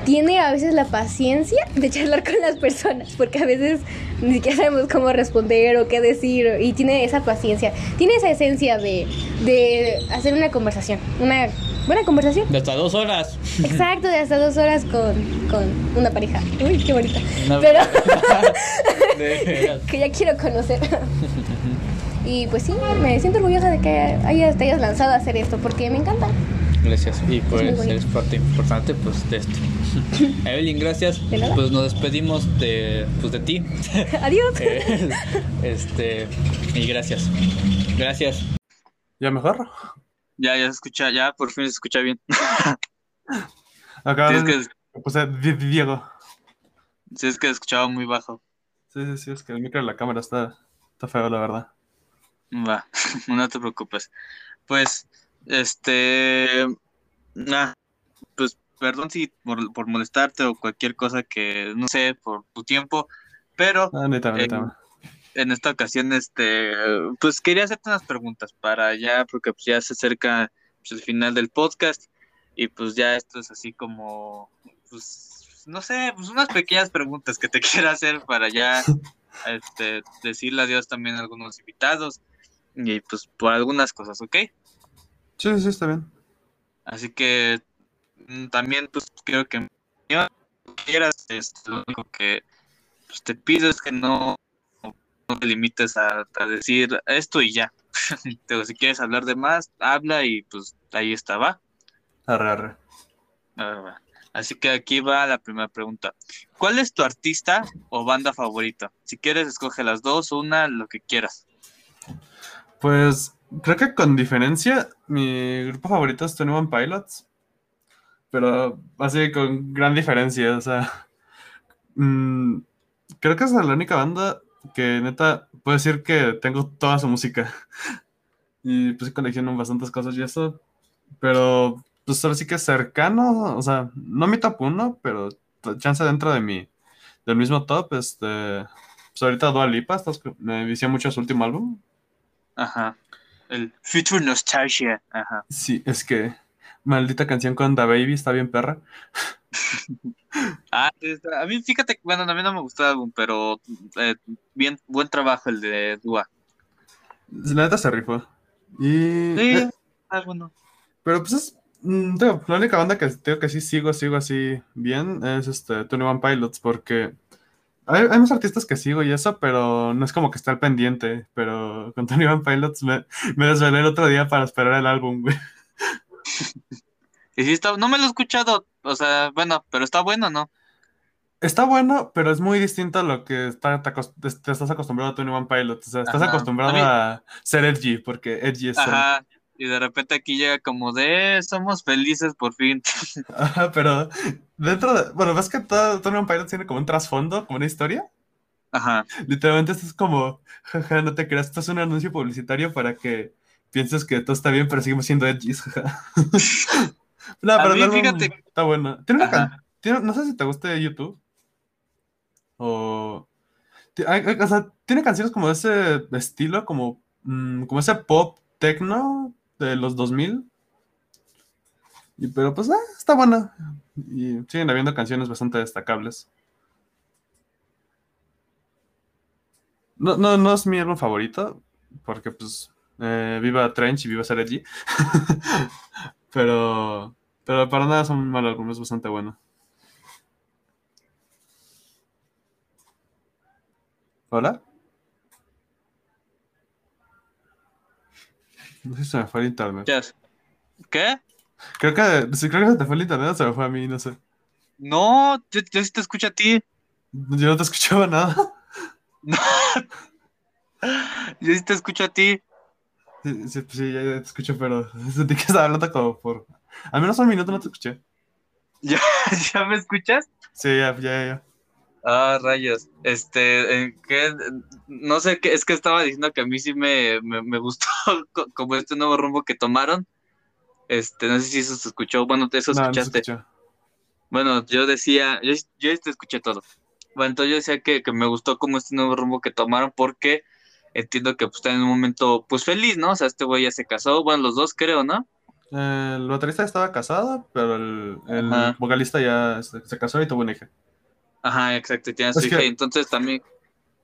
tiene a veces la paciencia de charlar con las personas. Porque a veces ni siquiera sabemos cómo responder o qué decir. Y tiene esa paciencia. Tiene esa esencia de, de hacer una conversación. Una buena conversación. De hasta dos horas. Exacto, de hasta dos horas con, con una pareja. Uy, qué bonita. Pero que ya quiero conocer. y pues sí, me siento orgullosa de que hayas, te hayas lanzado a hacer esto porque me encanta. Gracias. Y pues eres parte importante pues de esto. Evelyn, gracias. De nada. Pues nos despedimos de, pues, de ti. Adiós. Eh, este, y gracias. Gracias. ¿Ya mejor? Ya, ya se escucha, ya por fin se escucha bien. Acá Sí, es que, puse Di- Di- Diego. sí, es que escuchaba muy bajo. Sí, sí, sí, es que el micro de la cámara está, está feo, la verdad. Va, no te preocupes. Pues, este, ah, pues, perdón si por, por molestarte o cualquier cosa que, no sé, por tu tiempo, pero Ah, neta, Eh, neta. en esta ocasión, este, pues quería hacerte unas preguntas para ya, porque pues ya se acerca pues, el final del podcast y pues ya esto es así como, pues, no sé, pues unas pequeñas preguntas que te quiero hacer para ya, este, decirle adiós también a algunos invitados y pues por algunas cosas, ¿ok? Sí, sí, está bien. Así que mm, también pues creo que quieras, este, lo único que pues, te pido es que no, no te limites a, a decir esto y ya. Pero si quieres hablar de más, habla y pues ahí está, va. Arre, arre. Ah. Así que aquí va la primera pregunta. ¿Cuál es tu artista o banda favorita? Si quieres, escoge las dos, una, lo que quieras. Pues Creo que con diferencia, mi grupo favorito es Tony One Pilots. Pero así con gran diferencia, o sea. mm, creo que es la única banda que neta puedo decir que tengo toda su música. Y pues colecciono bastantes cosas y eso. Pero pues ahora sí que cercano, o sea, no mi top 1, pero chance dentro de mi, del mismo top, este. Pues ahorita Dua Lipa, estás- me vició mucho su último álbum. Ajá. El Future Nostalgia. Ajá. Sí, es que maldita canción con Da Baby está bien perra. Ah, a mí fíjate, bueno, a mí no me gustó el álbum, pero eh, bien, buen trabajo el de Dua. La neta se rifó. Y. Sí, eh, bueno. pero pues es. mm, digo, la única banda que tengo que sí sigo, sigo así bien es este Tony One Pilots, porque hay, hay más artistas que sigo y eso, pero no es como que esté al pendiente. Pero con Tony One Pilots me, me desvelé el otro día para esperar el álbum, güey. Y sí está, no me lo he escuchado, o sea, bueno, pero está bueno, ¿no? Está bueno, pero es muy distinto a lo que está, te, acos- te estás acostumbrado a Tony One Pilots. O sea, estás Ajá. acostumbrado A a, ser edgy, porque edgy es ser- Ajá. Y de repente aquí llega como de, "Eh, somos felices por fin. Ajá, pero dentro de. Bueno, ves que todo Tony Pilots tiene como un trasfondo, como una historia. Ajá. Literalmente esto es como, jaja, no te creas, esto es un anuncio publicitario para que pienses que todo está bien, pero seguimos siendo edgys, jaja. No, A pero mí, fíjate- está bueno. Tiene una Ajá. can- tiene- no sé si te guste YouTube. O... o sea, tiene canciones como de ese estilo, como, mm, como ese pop techno de los 2000. Y, pero pues, ah, está buena. Y siguen habiendo canciones bastante destacables. No, no, no es mi álbum favorito, porque pues eh, viva Trench y viva Ser Edgy. pero, pero para nada es un mal álbum, es bastante bueno. ¿Hola? No sé si se me fue el internet. ¿Qué? Creo que, sí, creo que se te fue el internet o se me fue a mí, no sé. No, yo, yo sí te escucho a ti. Yo no te escuchaba nada. Yo sí te escucho a ti. Sí, sí, sí, ya, te escucho, pero sentí que estaba hablando como por... Al menos un minuto no te escuché. ¿Ya, ¿Ya me escuchas? Sí, ya, ya, ya. Ah, rayos. Este, ¿en qué? No sé qué, es que estaba diciendo que a mí sí me, me, me gustó co- como este nuevo rumbo que tomaron. Este, no sé si eso se escuchó. Bueno, eso No, no se escuchaste. Bueno, yo decía, yo, yo te escuché todo. Bueno, entonces yo decía que, que me gustó como este nuevo rumbo que tomaron porque entiendo que pues está en un momento pues feliz, ¿no? O sea, este güey ya se casó, bueno, los dos creo, ¿no? Eh, el baterista estaba casado, pero el, vocalista ya se, se casó y tuvo una hija. Ajá, exacto, y tiene su hija, que- y entonces también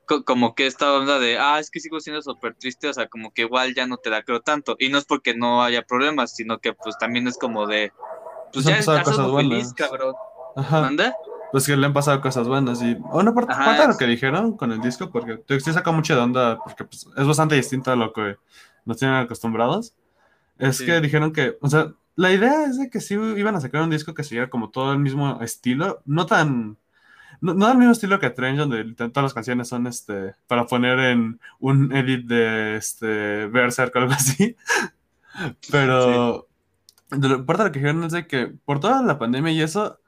co- como que esta onda de, ah, es que sigo siendo súper triste, o sea, como que igual ya no te la creo tanto, y no es porque no haya problemas, sino que pues también es como de, pues Pues ya estás cosas feliz, buenas. cabrón, Ajá. ¿manda? Pues que le han pasado cosas buenas y una parte, Ajá, parte de lo que dijeron con el disco, porque te saca mucho de onda, porque pues, es bastante distinto a lo que nos tienen acostumbrados, es Sí. que dijeron que, o sea, la idea es de que sí iban a sacar un disco que siguiera como todo el mismo estilo, no tan, no, no del mismo estilo que Trench, donde todas las canciones son este, para poner en un edit de este, Berserk o algo así, pero de lo- parte de lo que dijeron es de que por toda la pandemia y eso,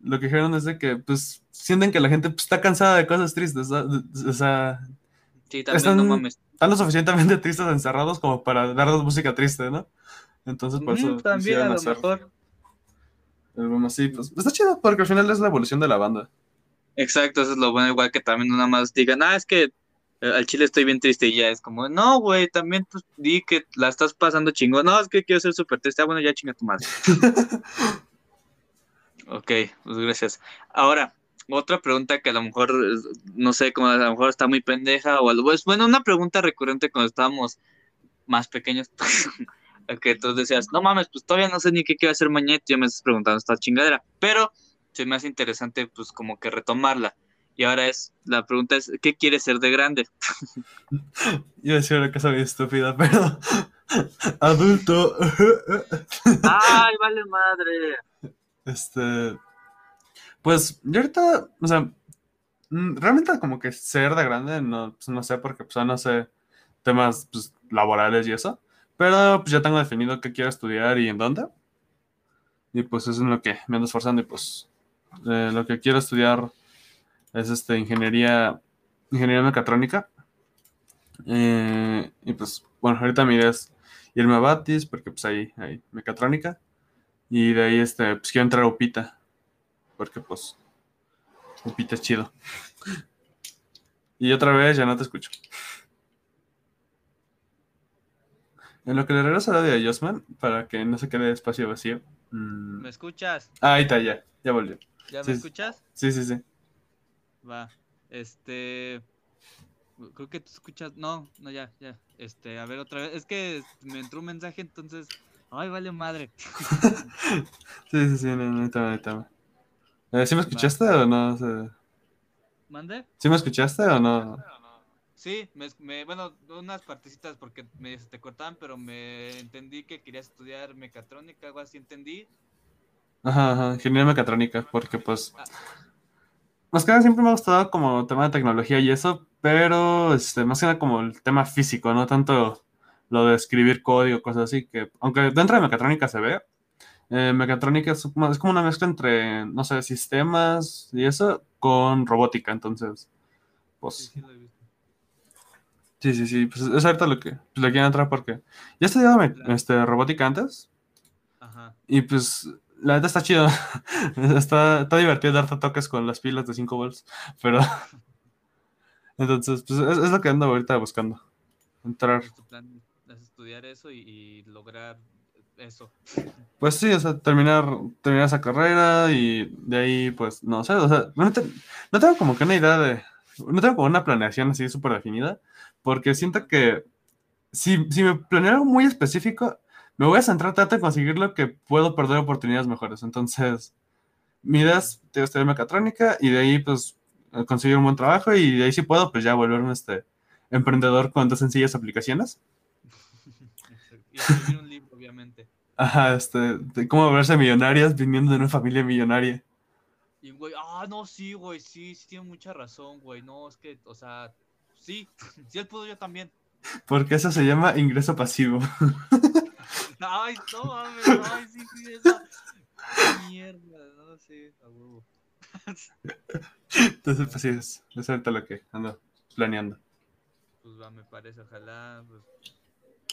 lo que dijeron es de que pues sienten que la gente pues, está cansada de cosas tristes, o sea, Sí, también Están- no mames. están lo suficientemente tristes encerrados como para darnos música triste, ¿no? Entonces por eso Mm, también a lo hacer mejor. algo así, pues está chido porque al final es la evolución de la banda. Exacto, eso es lo bueno, igual que también nada más digan, ah, es que eh, al chile estoy bien triste y ya es como, no, güey, también pues di que la estás pasando chingón. No, es que quiero ser súper triste. Ah, bueno, ya chinga tu madre. ok, pues gracias. Ahora, otra pregunta que a lo mejor, no sé, como a lo mejor está muy pendeja o algo. Es bueno, una pregunta recurrente cuando estábamos más pequeños. que tú decías, no mames, pues todavía no sé ni qué quiero hacer mañana y ya me estás preguntando esta chingadera. Pero se me hace interesante, pues como que retomarla. Y ahora es, la pregunta es, ¿qué quieres ser de grande? Iba a decir una cosa muy estúpida, pero adulto. ¡Ay, vale madre! Este, pues yo ahorita, o sea, mm, realmente como que ser de grande, no, pues, no sé, porque pues no sé temas pues, laborales y eso, Pero pues ya tengo definido qué quiero estudiar y en dónde. Y pues eso es en lo que me ando esforzando y pues eh, lo que quiero estudiar es este ingeniería, ingeniería mecatrónica. Eh, y pues bueno, ahorita mi idea es irme a Batis porque pues ahí hay mecatrónica. Y de ahí este, pues quiero entrar a Upita. Porque pues Upita es chido. y otra vez ya no te escucho. En lo que le regreso a la de Josman, para que no se quede espacio vacío. mm, ¿Me escuchas? Ah, ahí está, ya. Ya volvió. ¿Ya Sí. me escuchas? Sí, sí, sí. Va. Este. Creo que tú escuchas. No, no, ya, ya. Este, a ver otra vez. Es que me entró un mensaje, entonces. Ay, vale madre. Sí, sí, sí, no, no, ahorita, ahorita. Eh, ¿Sí me escuchaste o no? O sea, ¿Mande? ¿Sí me escuchaste o no? Sí, me, me- bueno, unas partecitas porque me te cortaban, pero me entendí que querías estudiar mecatrónica, algo así entendí. Ajá, ajá, ingeniería mecatrónica, porque pues... Más que nada siempre me ha gustado como tema de tecnología y eso, pero este, más que nada como el tema físico, no tanto lo de escribir código, cosas así, que aunque dentro de mecatrónica se ve, eh, mecatrónica es como, es como una mezcla entre, no sé, sistemas y eso con robótica, entonces, pues sí, sí, sí, pues es ahorita lo que pues, le quiero entrar porque ya he estudiado me- este, robótica antes Ajá. y pues la neta está chido, está, está divertido darte toques con las pilas de 5 volts, pero entonces, pues es, es lo que ando ahorita buscando, entrar. Tu plan es estudiar eso y, y lograr eso. Pues sí, o sea, terminar, terminar esa carrera y de ahí, pues, no sé, o sea, no, te- no tengo como que una idea de, no tengo como una planeación así súper definida, porque siento que si, si me planeo algo muy específico, me voy a centrar tanto en conseguirlo que puedo perder oportunidades mejores. Entonces, mi idea es tío, estudiar mecatrónica y de ahí, pues, conseguir un buen trabajo y de ahí si puedo, pues ya volverme este emprendedor con dos sencillas aplicaciones. y escribir un libro, obviamente. Ajá, este, de cómo volverse millonarias viniendo de una familia millonaria. Y güey, ah, no, sí, güey, sí, sí tiene mucha razón, güey. No, es que, o sea, sí, sí él pudo yo también. Porque eso se llama ingreso pasivo. Ay, no mames, ay, sí, sí, esa mierda, no sé, a huevo. Entonces, pues sí, es, es ahorita lo que ando planeando. Pues va, me parece, ojalá pues,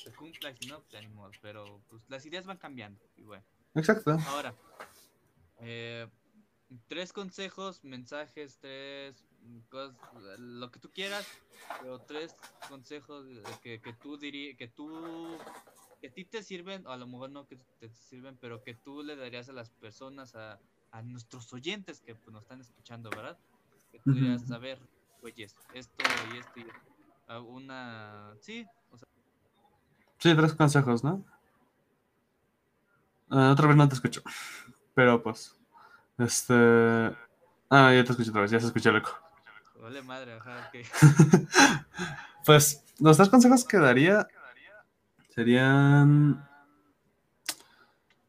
se cumpla y si no, pues ya ni modo, pero pues las ideas van cambiando y bueno. Exacto. Ahora, eh, tres consejos, mensajes, tres cosas, lo que tú quieras, pero tres consejos que, que tú dirías, que tú, que a ti te sirven, o a lo mejor no que te sirven, pero que tú le darías a las personas, a, a nuestros oyentes que pues, nos están escuchando, ¿verdad? Que tú dirías, a ver, oyes, esto y esto y esto. Una, sí, o sea, Sí, tres consejos, ¿no? Ah, otra vez no te escucho. Pero pues, este... Ah, ya te escucho otra vez, ya se escucha loco. vale madre, ajá, ok. Pues, los tres consejos que daría serían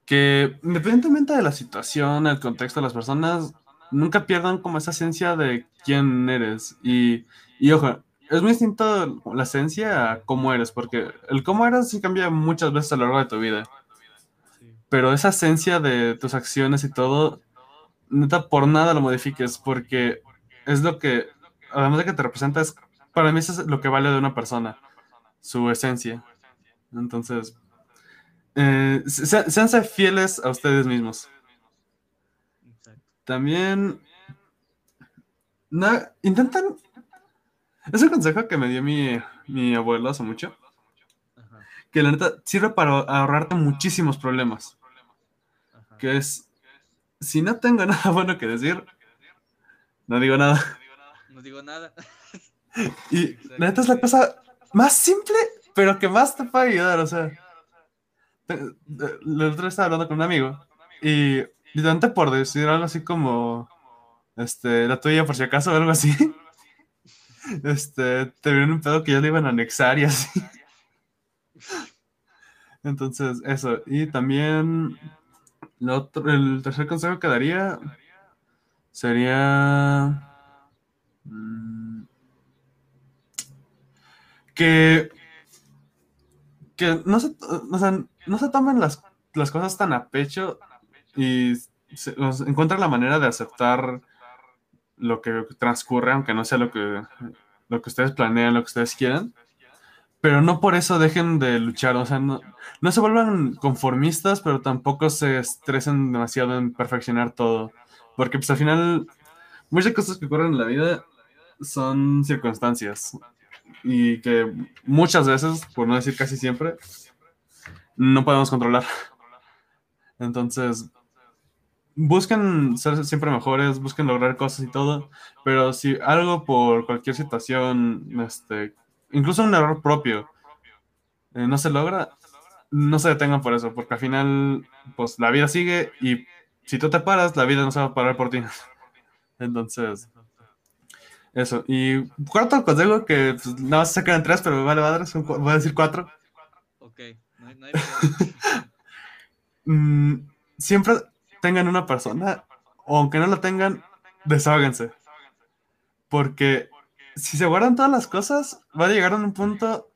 que independientemente de la situación, el contexto de las personas, nunca pierdan como esa esencia de quién eres. Y, y ojo, es muy distinto la esencia a cómo eres, porque el cómo eres sí cambia muchas veces a lo largo de tu vida. Pero esa esencia de tus acciones y todo, neta, por nada lo modifiques, porque es lo que, además de que te representa, es, para mí eso es lo que vale de una persona, su esencia. Entonces, eh, se- séanse fieles a ustedes mismos. Exacto. También, na- intentan, es un consejo que me dio mi, mi abuelo hace mucho, Ajá, que la neta sirve para ahorrarte muchísimos problemas, ajá. que es, si no tengo nada bueno que decir, no digo nada. No digo nada. Y la neta es la cosa más simple, pero que más te puede ayudar. O sea, la otra vez estaba hablando con un amigo y literalmente por decir algo así como, este, la tuya por si acaso o algo así, este, te vieron un pedo que ya le iban a anexar y así. Entonces, eso. Y también, el tercer consejo que daría sería... mm, que, que no se, o no se tomen las, las cosas tan a pecho y se- o sea, encuentren la manera de aceptar lo que transcurre, aunque no sea lo que, lo que ustedes planean, lo que ustedes quieran. Pero no por eso dejen de luchar, o sea, no, no se vuelvan conformistas, pero tampoco se estresen demasiado en perfeccionar todo. Porque pues al final, muchas cosas que ocurren en la vida son circunstancias. Y que muchas veces, por no decir casi siempre, no podemos controlar. Entonces, busquen ser siempre mejores, busquen lograr cosas y todo, pero si algo por cualquier situación, este, incluso un error propio, eh, no se logra, no se detengan por eso, porque al final, pues la vida sigue y si tú te paras, la vida no se va a parar por ti. Entonces, eso. Y cuarto consejo que pues, nada más se quedan tres, pero me vale madre, son voy a decir cuatro. Ok, no hay, no hay pedo. Mm, siempre tengan una persona, o aunque no la tengan, desháganse. Porque si se guardan todas las cosas, va a llegar a un punto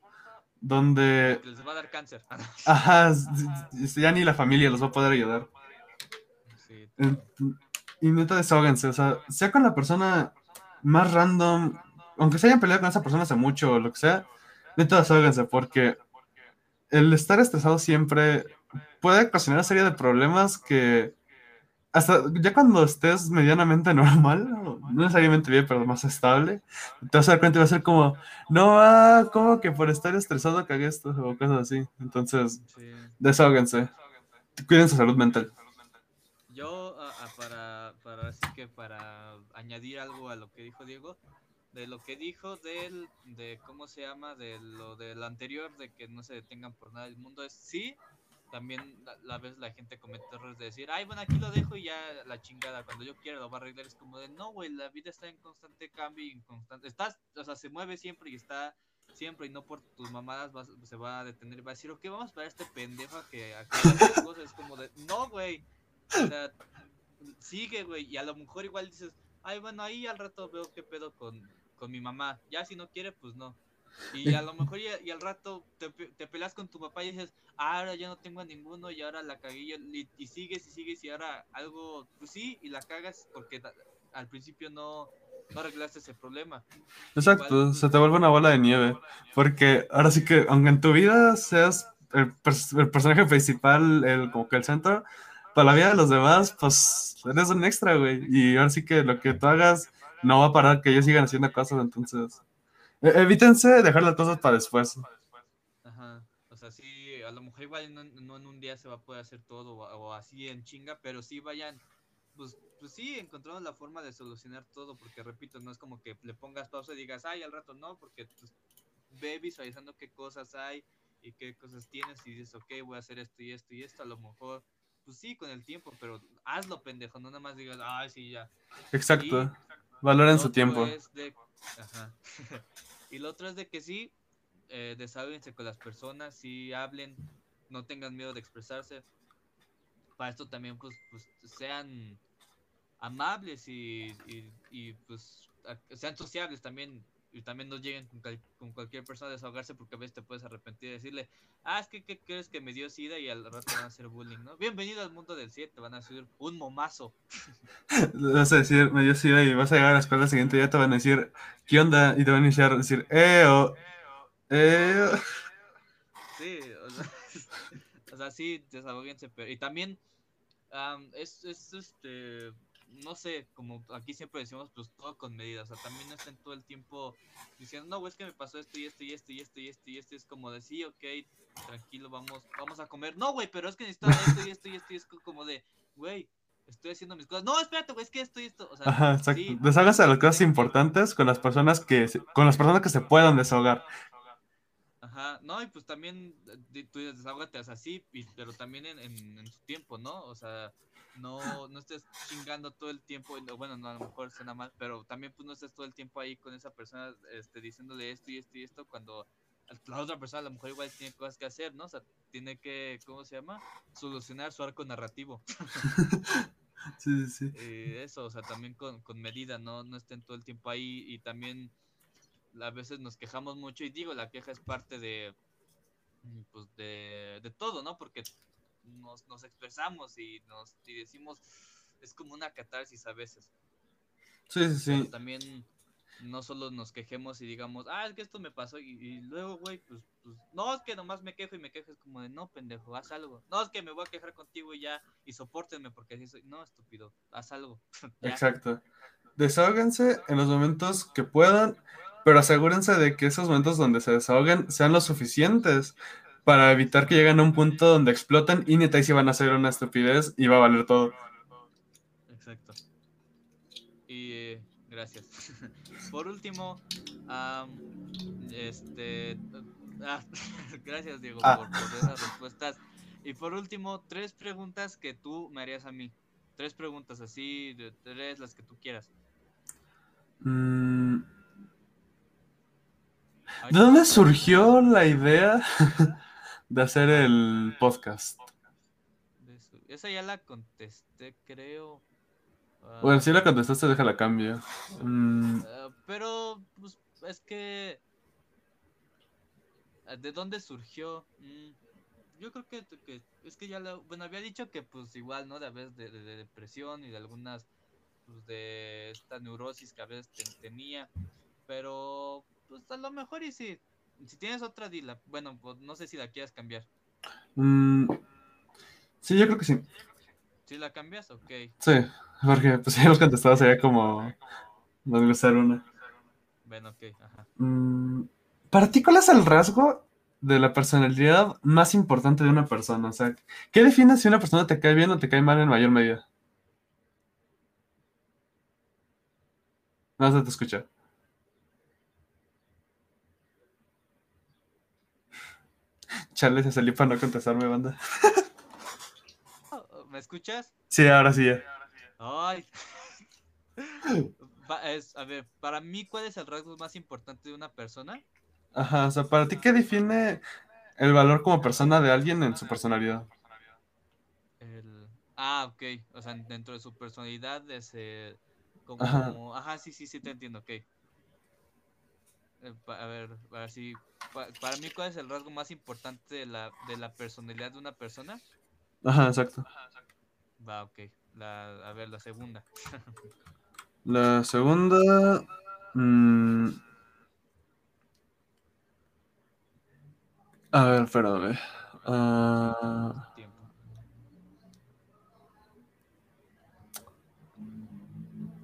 donde, les va a dar cáncer. ajá, ya ni la familia los va a poder ayudar. Y neta, desháganse. O sea, sea con la persona más random, aunque se hayan peleado con esa persona hace mucho o lo que sea, neta, desháganse. Porque el estar estresado siempre puede ocasionar una serie de problemas que hasta ya cuando estés medianamente normal, no necesariamente bien, pero más estable, te vas a dar cuenta y va a ser como, no, ah, como que por estar estresado cagué esto o cosas así. Entonces, sí. desháganse. Cuiden su salud mental. Yo, a- a- para, para, así que para añadir algo a lo que dijo Diego, de lo que dijo del, de cómo se llama, de lo del anterior, de que no se detengan por nada del mundo, es sí, también la, la vez la gente comete errores de decir, ay, bueno, aquí lo dejo y ya la chingada, cuando yo quiera lo va a arreglar, es como de, no, güey, la vida está en constante cambio y en constante, estás, o sea, se mueve siempre y está siempre y no por tus mamadas se va a detener y va a decir, ok, vamos para este pendejo que aclare las cosas, es como de, no, güey, o sea, sigue, güey, y a lo mejor igual dices, ay, bueno, ahí al rato veo qué pedo con, con mi mamá. Ya si no quiere, pues no. Y a lo mejor y, y al rato te, te peleas con tu papá y dices, ah, ahora ya no tengo a ninguno y ahora la cagué y, y- sigues y sigues y ahora algo, pues sí, y la cagas porque al principio no, no arreglaste ese problema. Exacto, Igual, se te vuelve una bola de nieve. Porque ahora sí que, aunque en tu vida seas el, el personaje principal, el, como que el centro, para la vida de los demás, pues eres un extra, güey. Y ahora sí que lo que tú hagas no va a parar que ellos sigan haciendo cosas, entonces. e- evítense dejar las cosas para después. Ajá. O sea, sí, a lo mejor igual no, no en un día se va a poder hacer todo o, o así en chinga, pero sí vayan, pues, pues sí, encontrando la forma de solucionar todo, porque repito, no es como que le pongas pausa y digas, ay, al rato no, porque pues, ve visualizando qué cosas hay y qué cosas tienes y dices, ok, voy a hacer esto y esto y esto, a lo mejor, pues sí, con el tiempo, pero hazlo, pendejo, no nada más digas, ay, sí, ya. Exacto. Valoren lo su tiempo. es de- Ajá. y lo otro es de que sí, eh, desháblense con las personas, sí hablen, no tengan miedo de expresarse. Para esto también, pues, pues sean amables y, y, y, pues sean sociables también. Y también no lleguen con, cal- con cualquier persona a desahogarse porque a veces te puedes arrepentir y decirle, ah, es que ¿qué crees que me dio sida y al rato van a hacer bullying, ¿no? Bienvenido al mundo del 7, van a hacer un momazo. Vas a decir, me dio sida y vas a llegar a la escuela el siguiente día, te van a decir, ¿qué onda? Y te van a iniciar a decir, eh, o, eh, o". Sí, o sea, o sea, sí, desahóguense, pero y también am, es, es este, no sé, como aquí siempre decimos, pues todo con medidas, o sea, también no estén todo el tiempo diciendo, no, güey, es que me pasó esto y esto y esto y esto y esto y esto, es como de, sí, ok, tranquilo, vamos, vamos a comer, no, güey, pero es que necesito esto y esto y esto y es co- como de, güey, estoy haciendo mis cosas, no, espérate, güey, es que esto y esto, o sea, Ajá, exacto. sí, Desháganse de las cosas importantes con las personas que, con las personas que se puedan desahogar. Ajá, no, y pues también eh, tú dices, desahógate, o sea, sí, pero también en, en, en su tiempo, ¿no? O sea, no, no estés chingando todo el tiempo, bueno, no, a lo mejor suena mal, pero también pues no estés todo el tiempo ahí con esa persona, este, diciéndole esto y esto y esto, cuando la otra persona a lo mejor igual tiene cosas que hacer, ¿no? O sea, tiene que, ¿cómo se llama? Solucionar su arco narrativo. Sí, sí, sí. Eh, eso, o sea, también con, con medida, ¿no? No estén todo el tiempo ahí y también a veces nos quejamos mucho y digo, la queja es parte de, pues de, de todo, ¿no? Porque nos, nos expresamos y nos y decimos, es como una catarsis a veces. Sí, sí, Pero sí. también no solo nos quejemos y digamos, ah, es que esto me pasó y, y luego, güey, pues, pues, no, es que nomás me quejo y me quejo, es como de, no, pendejo, haz algo. No, es que me voy a quejar contigo y ya, y sopórtenme porque así soy. No, estúpido, haz algo. Exacto. Desahóguense en los momentos que puedan, pero asegúrense de que esos momentos donde se desahoguen sean lo suficientes para evitar que lleguen a un punto donde exploten y neta ahí sí van a hacer una estupidez y va a valer todo. Exacto. Y eh, gracias. Por último, este, ah, gracias Diego Ah. por, por esas respuestas. Y por último, tres preguntas que tú me harías a mí. Tres preguntas así, de tres las que tú quieras. Mm, ¿De dónde surgió la idea de hacer el podcast? Esa ya la contesté, creo. Ah, Bueno, si la contestaste, déjala cambio. Mm, Ah, pero, pues, es que... ah, ¿De dónde surgió? Mm, yo creo que, que- es que ya lo... Bueno, había dicho que, pues, igual, ¿no? De a veces de, de- de depresión y de algunas, pues, de esta neurosis que a veces ten- tenía. Pero, pues, a lo mejor y si... Si tienes otra, dila. Bueno, pues, no sé si la quieras cambiar. mm, sí, yo creo que sí. Si la cambias, ok. Sí, porque pues ya los contestados sería como desglosar una. Bueno, ok, ajá. Mm, Para ti, ¿cuál es el rasgo de la personalidad más importante de una persona? O sea, ¿qué define si una persona te cae bien o te cae mal en mayor medida? No se te escucha. Chale, se salió para no contestarme, banda. ¿Me escuchas? Sí, ahora sí ya. Ay. A ver, para mí, ¿cuál es el rasgo más importante de una persona? Ajá, o sea, ¿para ti qué define el valor como persona de alguien en su personalidad? El... Ah, ok. O sea, dentro de su personalidad es eh, como... Ajá. Ajá. sí, sí, sí, te entiendo, ok. Eh, a ver, a ver si... pa- para mí, ¿cuál es el rasgo más importante de la, de la personalidad de una persona? Ajá, exacto. Va, ok. La, a ver, la segunda. La segunda. mm, a ver, espérame. Ah, Tiempo.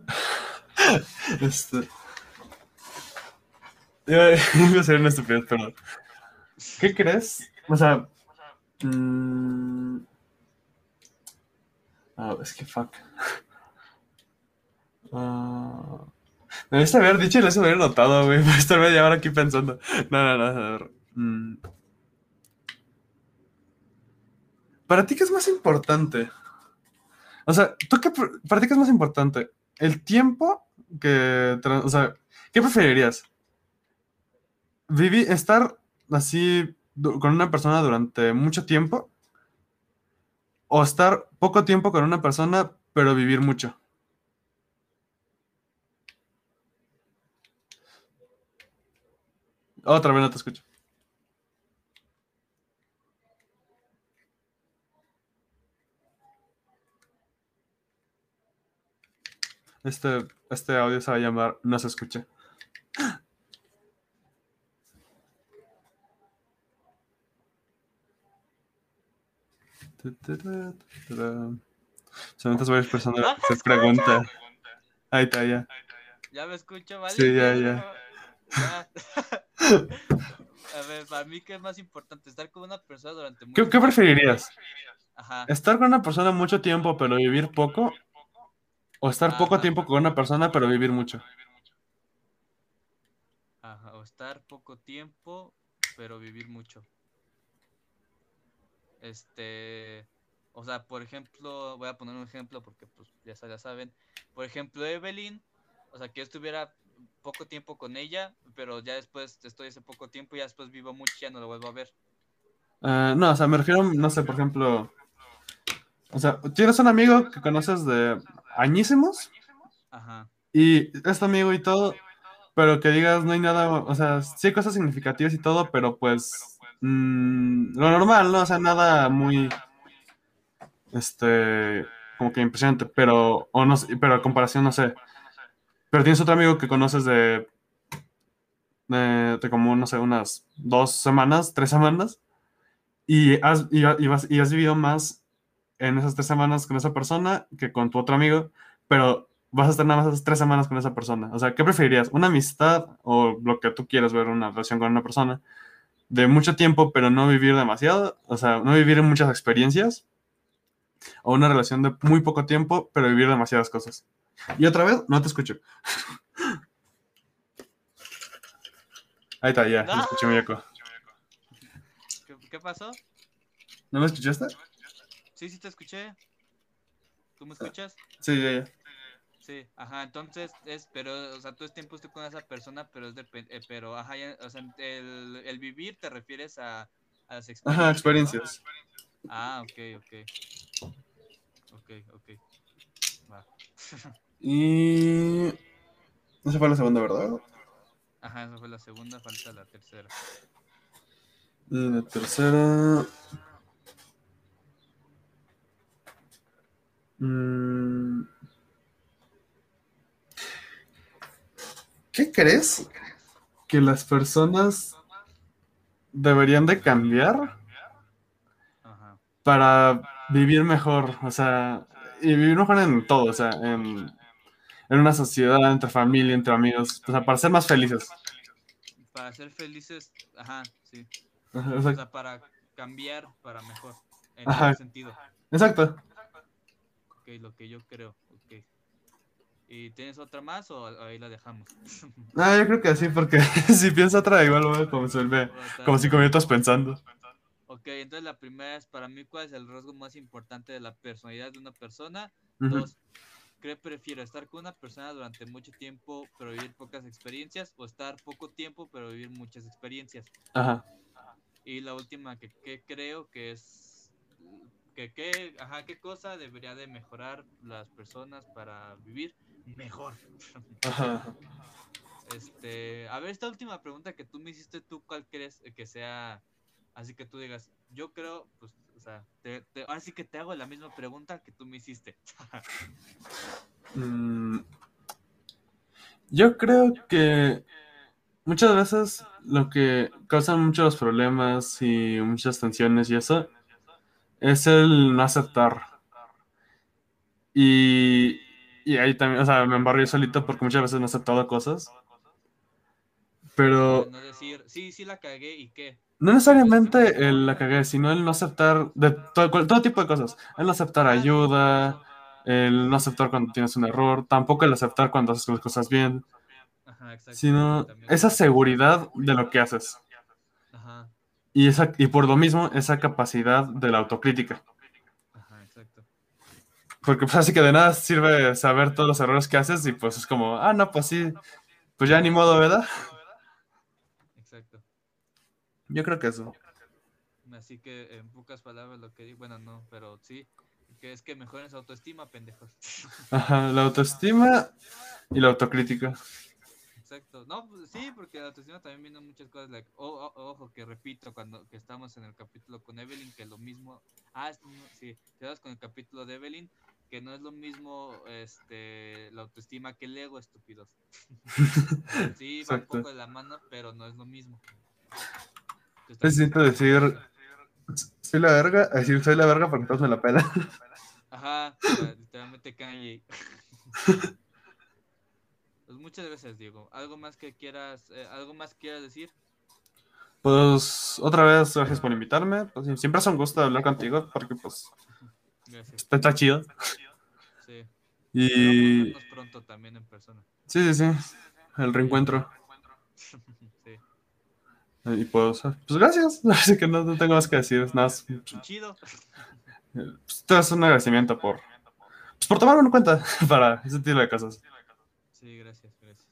este. Iba a ser una estupidez, perdón. ¿Qué crees? O sea. ah, es que fuck. Ah, me debiste haber dicho y lo hubiera notado, güey. Pero estar media aquí pensando. No, no, no. A mm. ¿Para ti qué es más importante? O sea, ¿tú qué, para ti qué es más importante? ¿El tiempo que... O sea, ¿qué preferirías? ¿Vivir, estar así con una persona durante mucho tiempo? ¿O estar poco tiempo con una persona, pero vivir mucho? Otra vez no te escucho. Este, este audio se va a llamar No se escucha. Solamente varias personas se pregunta. Ahí está, ya. ¿Ya me escucho, vale? Sí, ya, ya. Ya. A ver, para mí, ¿qué es más importante? Estar con una persona durante mucho ¿Qué, qué tiempo? preferirías? Ajá. ¿Estar con una persona mucho tiempo pero vivir poco? ¿O estar poco tiempo con una persona pero vivir mucho? Ajá, o estar poco tiempo, pero vivir mucho. Este, o sea, por ejemplo, voy a poner un ejemplo porque pues ya, ya saben. Por ejemplo, Evelyn, o sea, que yo estuviera poco tiempo con ella, pero ya después estoy ese poco tiempo y ya después vivo mucho y ya no lo vuelvo a ver. Ah, no, o sea, me refiero, no sé, por ejemplo. O sea, tienes un amigo que conoces de añísimos Ajá. y es tu amigo y todo, pero que digas no hay nada, o sea, sí hay cosas significativas y todo, pero pues mm, lo normal, ¿no? O sea, nada muy, este, como que impresionante, pero, o no pero a comparación, no sé. Pero tienes otro amigo que conoces de, de, como, no sé, unas dos semanas, tres semanas, y has, y, y vas- y has vivido más en esas tres semanas con esa persona que con tu otro amigo, pero vas a estar nada más tres semanas con esa persona. O sea, ¿qué preferirías? ¿Una amistad o lo que tú quieras ver, una relación con una persona de mucho tiempo, pero no vivir demasiado? O sea, no vivir muchas experiencias. O una relación de muy poco tiempo, pero vivir demasiadas cosas. Y otra vez, no te escucho. Ahí está, ya, me escuché mi eco. ¿Qué, qué pasó? ¿No me escuchaste? Sí, sí te escuché. ¿Tú me escuchas? Sí, ya, ya. Sí, ajá, entonces es, pero, o sea, todo el tiempo estoy con esa persona, pero es depende, pero, ajá, ya, o sea, el, el vivir te refieres a, a las experiencias. Ajá, ¿no? experiencias. Ah, ok, ok. Ok, ok. Va. Y. Esa fue la segunda, ¿verdad? Ajá, esa fue la segunda, falta la tercera. Y la tercera. Mm. ¿Qué crees que las personas deberían de cambiar para vivir mejor? O sea, y vivir mejor en todo, o sea, en, en una sociedad, entre familia, entre amigos, o sea, para ser más felices. Para ser felices, ajá, sí. Ajá, O sea, para cambiar para mejor. En ese sentido. Exacto. Ok, lo que yo creo. ¿Y tienes otra más o ahí la dejamos? Ah, yo creo que sí, porque si pienso otra, igual voy a vuelve como cinco minutos pensando. Ok, entonces la primera es para mí cuál es el rasgo más importante de la personalidad de una persona. Ujú. Dos, ¿qué prefiero? ¿Estar con una persona durante mucho tiempo pero vivir pocas experiencias? ¿O estar poco tiempo pero vivir muchas experiencias? Ajá. Y la última que, que creo que es que qué, ajá, qué cosa debería de mejorar las personas para vivir mejor. Ajá. Este, a ver, esta última pregunta que tú me hiciste, ¿tú cuál crees que sea? Así que tú digas, yo creo, pues, o sea, te, te- ahora sí que te hago la misma pregunta que tú me hiciste. Mm, Yo creo que muchas veces lo que causa muchos problemas y muchas tensiones y eso es el no aceptar. Y, y ahí también, o sea, me embarro yo solito porque muchas veces no he aceptado cosas. Pero no decir, sí, sí la cagué y qué. no necesariamente el la cagué, sino el no aceptar de todo, tipo de cosas. El no aceptar ayuda, el no aceptar cuando tienes un error, tampoco el aceptar cuando haces las cosas bien, Ajá, sino esa seguridad de lo que haces. Ajá, Y, esa, y por lo mismo, esa capacidad de la autocrítica. Porque pues así que de nada sirve saber todos los errores que haces y pues es como, ah, no, pues sí, pues ya ni modo, ¿verdad? Exacto. Yo creo que eso. Así que en pocas palabras lo que digo, bueno, no, pero sí, que es que mejoren su autoestima, pendejos. Ajá, la autoestima y la autocrítica. Exacto. No, pues, sí, porque la autoestima también vienen muchas cosas. Like, o- o- ojo, que repito, cuando que estamos en el capítulo con Evelyn, que lo mismo. Ah, sí, te das con el capítulo de Evelyn, que no es lo mismo este la autoestima que el ego, estúpidos. sí, va un poco de la mano, pero no es lo mismo. Necesito decir, soy la verga, decir soy la verga porque todos me la pelan. Ajá, literalmente Kanye. Pues muchas veces, Diego. ¿Algo más que quieras, eh, algo más quieras decir? Pues otra vez, gracias por invitarme. Pues, siempre es un gusto hablar contigo porque pues Gracias. está, está chido. Sí. Y vernos pronto también en persona. sí, sí, sí, el reencuentro. sí. Y pues, pues gracias. Así que no, no tengo más que decir. Nada más, Chido. pues, te das un agradecimiento por, pues, por tomarme en cuenta para ese tipo de cosas. Sí, gracias, gracias.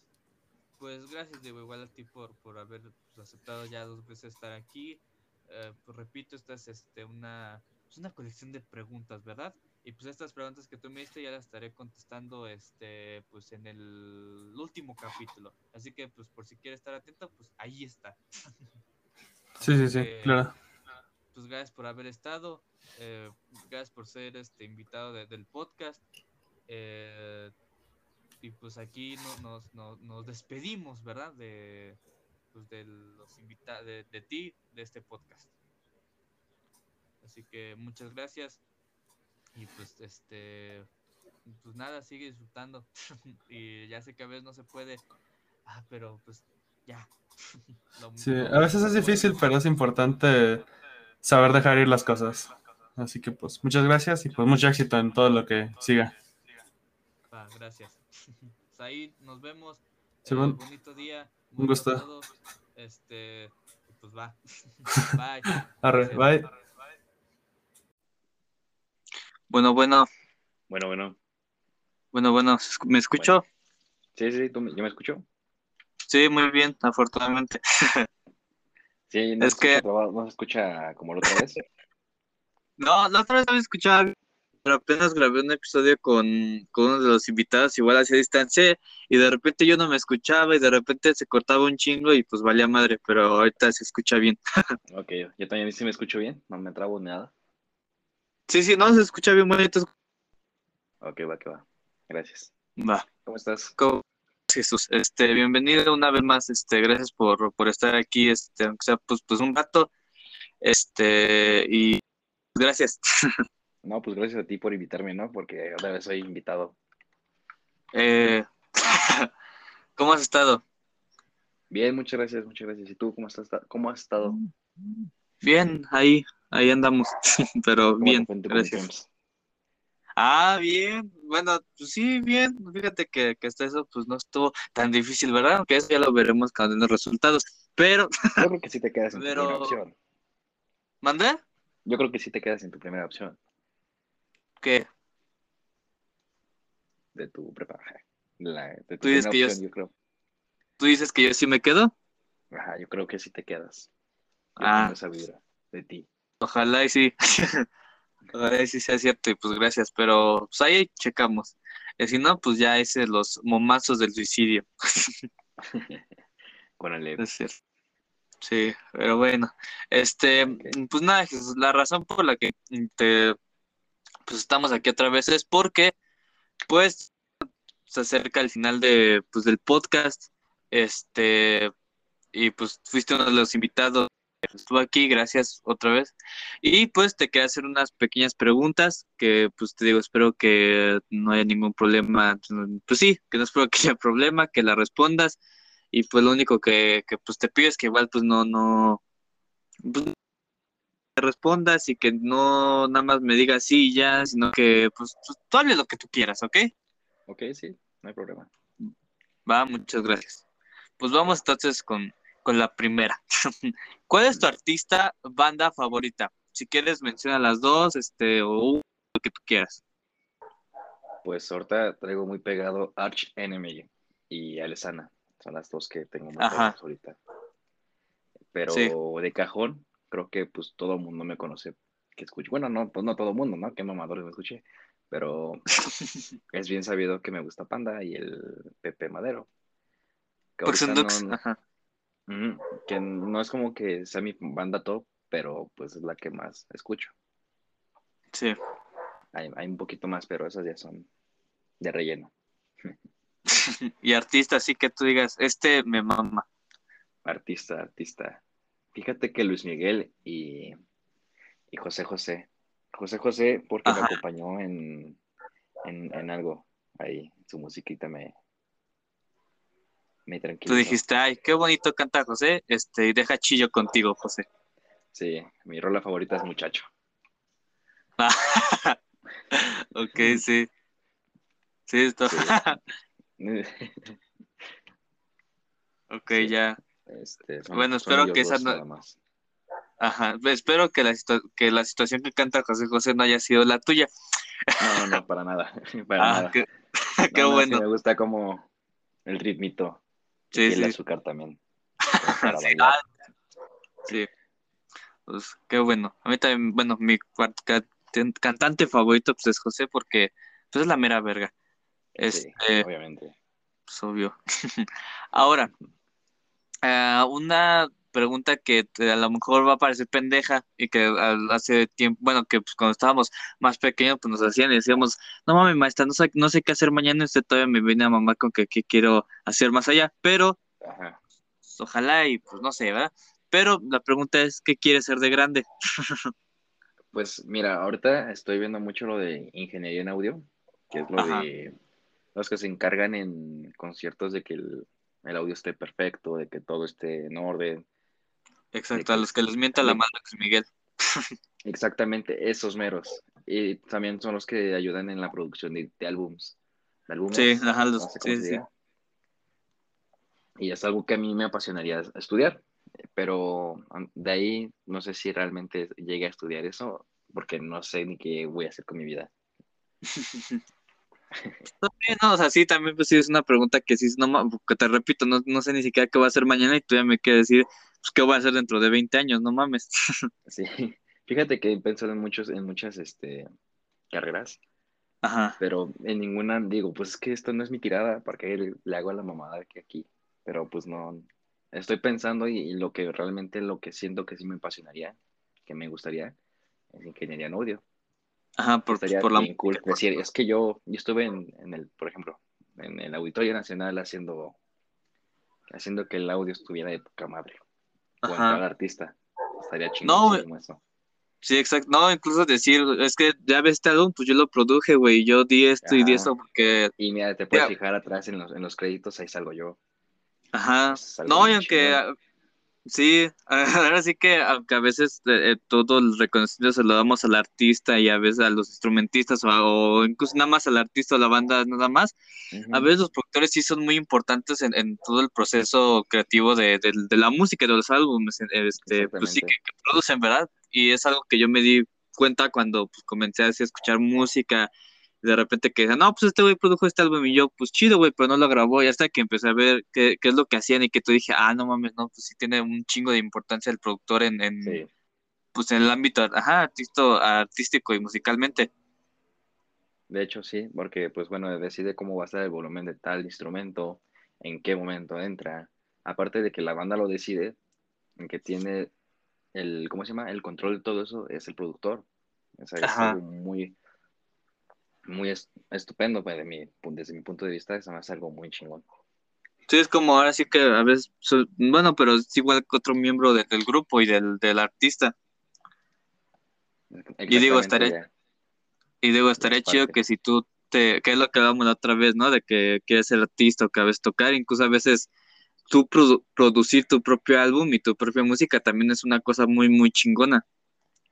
Pues gracias, Diego, igual a ti por, por haber pues, aceptado ya dos veces estar aquí. Eh, pues repito, esta es este, una, es una colección de preguntas, ¿verdad? Y pues estas preguntas que tú me diste ya las estaré contestando este, pues en el último capítulo. Así que pues por si quieres estar atento, pues ahí está. Sí, sí, sí, Eh, claro. Pues gracias por haber estado. eh, gracias por ser este invitado de- del podcast. eh, y pues aquí no- nos, nos, nos despedimos, ¿verdad? De, pues de los invitados, de, de ti, de este podcast. Así que muchas gracias. Y pues este, pues nada, sigue disfrutando. y ya sé que a veces no se puede. Ah, pero pues ya. Lo- Sí, a veces es difícil, pero es importante saber dejar ir las cosas. Así que pues muchas gracias y pues mucho éxito en todo lo que siga. Va, gracias. Ahí nos vemos. Sí, Eh, bueno. bonito día. Un gusto. Este, pues va. Bye. Arre, bye. Bueno, bueno, Bueno, bueno. bueno, bueno, ¿me escucho? Sí, sí, ¿tú me- ¿yo me escucho? Sí, muy bien, afortunadamente. Sí, no, Es que- no se escucha como la otra vez. No, la otra vez no me escuchaba, pero apenas grabé un episodio con, con uno de los invitados, igual hacia distancia, y de repente yo no me escuchaba y de repente se cortaba un chingo y pues valía madre, pero ahorita se escucha bien. Ok, yo también sí me escucho bien, no me trabo nada. Sí, sí, no, se escucha bien bonito. Ok, va, que va. Gracias. Va. ¿Cómo estás? ¿Cómo- Jesús, este, bienvenido una vez más, este, gracias por, por estar aquí, este, aunque sea pues, pues un rato, este, y gracias. No, pues gracias a ti por invitarme, ¿no? Porque otra vez soy invitado. Eh, ¿cómo has estado? Bien, muchas gracias, muchas gracias. ¿Y tú cómo estás? ¿Cómo has estado? Bien, ahí, ahí andamos, pero ¿Cómo te bien, gracias. Ah, bien, bueno, pues sí, bien, fíjate que, que hasta eso pues no estuvo tan difícil, ¿verdad? Aunque eso ya lo veremos cuando den los resultados, pero, Yo creo que sí te quedas en tu primera opción. ¿mandé? Yo creo que sí te quedas en tu primera opción ¿Qué? de tu prepa. ajá. La, de tu Tú dices que yo- opción, yo creo. ¿Tú dices que yo sí me quedo? Ajá, yo creo que sí te quedas. Yo Ah. esa vibra de ti. Ojalá y sí, ojalá y sí sea cierto y pues gracias, pero pues ahí checamos. Y si no, pues ya ese los momazos del suicidio. Es cierto. Sí, pero bueno, este, pues nada, Jesús, la razón por la que te, pues estamos aquí otra vez es porque, pues, se acerca el final de, pues, del podcast, este, y pues fuiste uno de los invitados estuvo aquí, gracias otra vez, y pues te quería hacer unas pequeñas preguntas que, pues, te digo, espero que no haya ningún problema, pues sí, que no espero que haya problema, que la respondas, y pues lo único que, que pues te pido es que igual pues no, no, pues, te respondas y que no nada más me digas sí y ya, sino que pues, pues, tú hables lo que tú quieras, ¿ok? Ok, sí, no hay problema. Va, muchas gracias. Pues vamos entonces con, con la primera. ¿Cuál es tu artista, banda favorita? Si quieres menciona las dos, este, o lo que tú quieras. Pues ahorita traigo muy pegado Arch Enemy y Alesana. Son las dos que tengo muy Ajá. pegadas ahorita. Pero Sí. de cajón, creo que pues todo el mundo me conoce que escuche. Bueno, no, pues no todo el mundo, ¿no? Qué mamadores me escuché. Pero es bien sabido que me gusta Panda y el Pepe Madero. Que Porque son ahorita Dux, no- ajá. Que no es como que sea mi banda top, pero pues es la que más escucho. Sí. Hay, hay un poquito más, pero esas ya son de relleno. y artista, así que tú digas, este me mama. Artista, artista. Fíjate que Luis Miguel y, y José José. José José, porque me acompañó en, en, en algo ahí. Su musiquita me, me Tú dijiste, ay, qué bonito canta José, este, y deja chillo contigo, José. Sí, mi rola favorita es Muchacho. ok, sí. Sí, está. Sí. ok, Sí. ya. Este, son- Bueno, espero que esa no-. Ajá. Espero que la, que la situación que canta José José no haya sido la tuya. No, no, para nada. Para Ah, nada. qué, No, qué no, sí bueno. me gusta como el ritmito. Sí, y el sí. azúcar también. Sí, ah, Sí. Pues qué bueno. A mí también, bueno, mi cantante favorito pues es José porque pues es la mera verga. Sí, Este, obviamente. pues obvio. Ahora, ah, una pregunta que a lo mejor va a parecer pendeja y que hace tiempo, bueno, que pues, cuando estábamos más pequeños, pues nos hacían y decíamos, no mames, maestra, no sé, no sé qué hacer mañana, y usted todavía me viene a mamá con que qué quiero hacer más allá, pero Ajá. pues, ojalá y pues no sé, ¿verdad? Pero la pregunta es, ¿qué quieres ser de grande? Pues mira, ahorita estoy viendo mucho lo de ingeniería en audio, que es lo Ajá. de los que se encargan en conciertos de que el, el audio esté perfecto, de que todo esté en orden. Exacto, a los que les mienta la madre Luis Miguel. Exactamente, esos meros. Y también son los que ayudan en la producción de, de álbums. De álbumes, Sí, ajá, los- no sé sí, sí. Y es algo que a mí me apasionaría estudiar, pero de ahí no sé si realmente llegue a estudiar eso, porque no sé ni qué voy a hacer con mi vida. No, o sea, sí, también pues sí es una pregunta que sí, no, que te repito, no, no sé ni siquiera qué voy a hacer mañana y tú ya me quieres decir, pues qué voy a hacer dentro de 20 años, no mames. Sí, fíjate que he pensado en muchos, en muchas este, carreras, Ajá, pero en ninguna digo, pues es que esto no es mi tirada, ¿para qué le, hago a la mamada que aquí? Pero pues no, estoy pensando y, y lo que realmente, lo que siento que sí me apasionaría, que me gustaría, es ingeniería en audio. ajá, por, Estaría por la cool decir, es que yo, yo estuve en, en el, por ejemplo, en el Auditorio Nacional haciendo, haciendo que el audio estuviera de poca madre, o Ajá. cada artista. Estaría No, chingón eso. Sí, exacto. No, incluso decir, es que ya ves este álbum, pues yo lo produje, güey, yo di esto y di esto porque, Y mira, te puedes Ya. fijar atrás en los, en los créditos, ahí salgo yo. ajá. No, y aunque. Sí, ahora sí que, aunque a veces eh, eh, todo el reconocimiento se lo damos al artista y a veces a los instrumentistas o, incluso nada más al artista o la banda nada más, a veces los productores sí son muy importantes en, en todo el proceso creativo de, de- de la música, de los álbumes, en- este, pues sí, que, producen, ¿verdad? Y es algo que yo me di cuenta cuando pues, comencé así a escuchar música, y de repente que no, pues este güey produjo este álbum y yo, pues chido, güey, pero no lo grabó, y hasta que empecé a ver qué, qué es lo que hacían y que tú dije, ah, no mames, no, pues sí tiene un chingo de importancia el productor en, en, Sí, pues en el ámbito, ajá, artisto, artístico y musicalmente. de hecho sí, porque pues bueno, decide cómo va a estar el volumen de tal instrumento, en qué momento entra. Aparte de que la banda lo decide, en que tiene el, ¿cómo se llama? El control de todo eso es el productor. O sea, es algo muy, muy es- estupendo pues, de mi, desde mi punto de vista, eso es algo muy chingón. Sí, es como ahora sí que a veces, bueno, pero es igual que otro miembro de- del grupo y del, del artista. Y digo, estaré- ya. Y digo, estaría Es chido que si tú te, que es lo que hablamos la otra vez, ¿no? De que quieres ser artista o que a veces tocar, incluso a veces tú produ- producir tu propio álbum y tu propia música también es una cosa muy, muy chingona.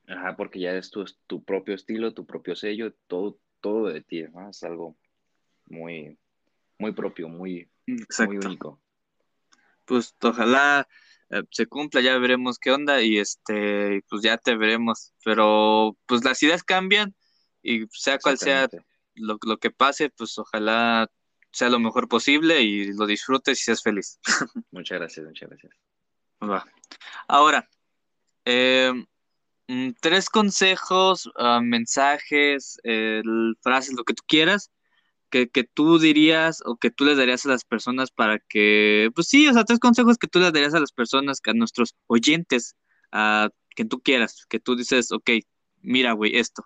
Ajá, porque ya es tu, tu propio estilo, tu propio sello, todo, todo de ti, ¿no? Es algo muy, muy propio, muy, muy único. Pues ojalá eh, se cumpla, ya veremos qué onda y este, pues ya te veremos. Pero pues las ideas cambian y sea cual sea lo, lo que pase, pues ojalá sea lo mejor posible y lo disfrutes y seas feliz. Muchas gracias, muchas gracias. Va. Ahora, eh, mm, tres consejos, ah, mensajes, eh, frases, lo que tú quieras, que, que tú dirías o que tú les darías a las personas para que, pues sí, o sea, tres consejos que tú les darías a las personas, a nuestros oyentes, a que tú quieras, que tú dices, ok, mira, güey, esto.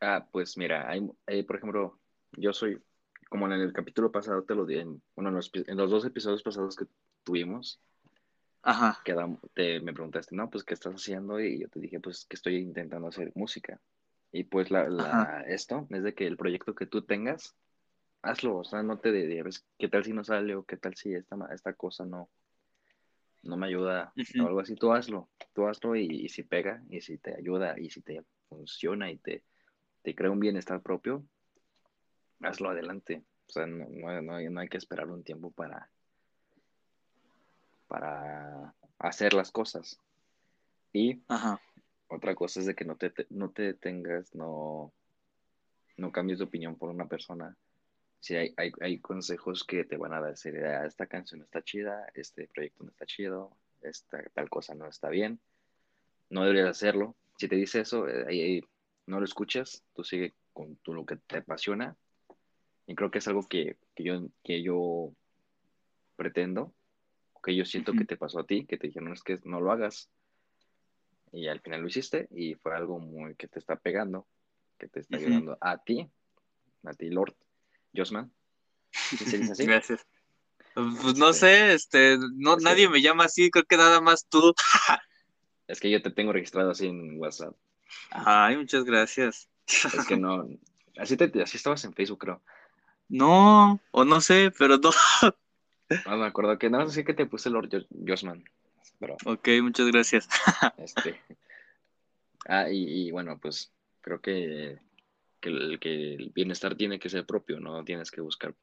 Ah, pues mira, hay, hay, por ejemplo, yo soy, como en el capítulo pasado te lo di, en, los, en los dos episodios pasados que tuvimos, Ajá, quedam- te, me preguntaste, no, pues, ¿qué estás haciendo? Y yo te dije, pues, que estoy intentando hacer música. Y pues, la, la, esto es de que el proyecto que tú tengas, hazlo, o sea, no te debes, ¿qué tal si no sale? O qué tal si esta, esta cosa no, no me ayuda? Ujú. O algo así, tú hazlo, tú hazlo y, y si pega, y si te ayuda, y si te funciona y te, te crea un bienestar propio, hazlo adelante. O sea, no, no, no hay, no hay que esperar un tiempo para, para hacer las cosas. Y ajá, otra cosa es de que no te, te- no te detengas, no, no cambies de opinión por una persona. Si hay, hay, hay consejos que te van a decir, "Ah, esta canción está chida, este proyecto no está chido, esta tal cosa no está bien, no deberías hacerlo. Si te dice eso, eh, ahí, no lo escuchas, tú sigue con tu, lo que te apasiona. Y creo que es algo que, que yo, que yo pretendo que yo siento que te pasó a ti, que te dijeron es que no lo hagas. Y al final lo hiciste y fue algo muy que te está pegando, que te está Ujú. ayudando a ti, a ti, Lord Josman. ¿Sí se dice así? Gracias. Pues no Este, sé, este, no, es nadie que- me llama así, creo que nada más tú. Es que yo te tengo registrado así en WhatsApp. Ay, muchas gracias. Es que no, así, te, así estabas en Facebook, creo. No, o no sé, pero no. No me acuerdo que nada más así que te puse Lord Jo- Josman. Pero, Ok, muchas gracias. este. Ah, y, y bueno, pues creo que, que, el, que el bienestar tiene que ser propio, no tienes que buscar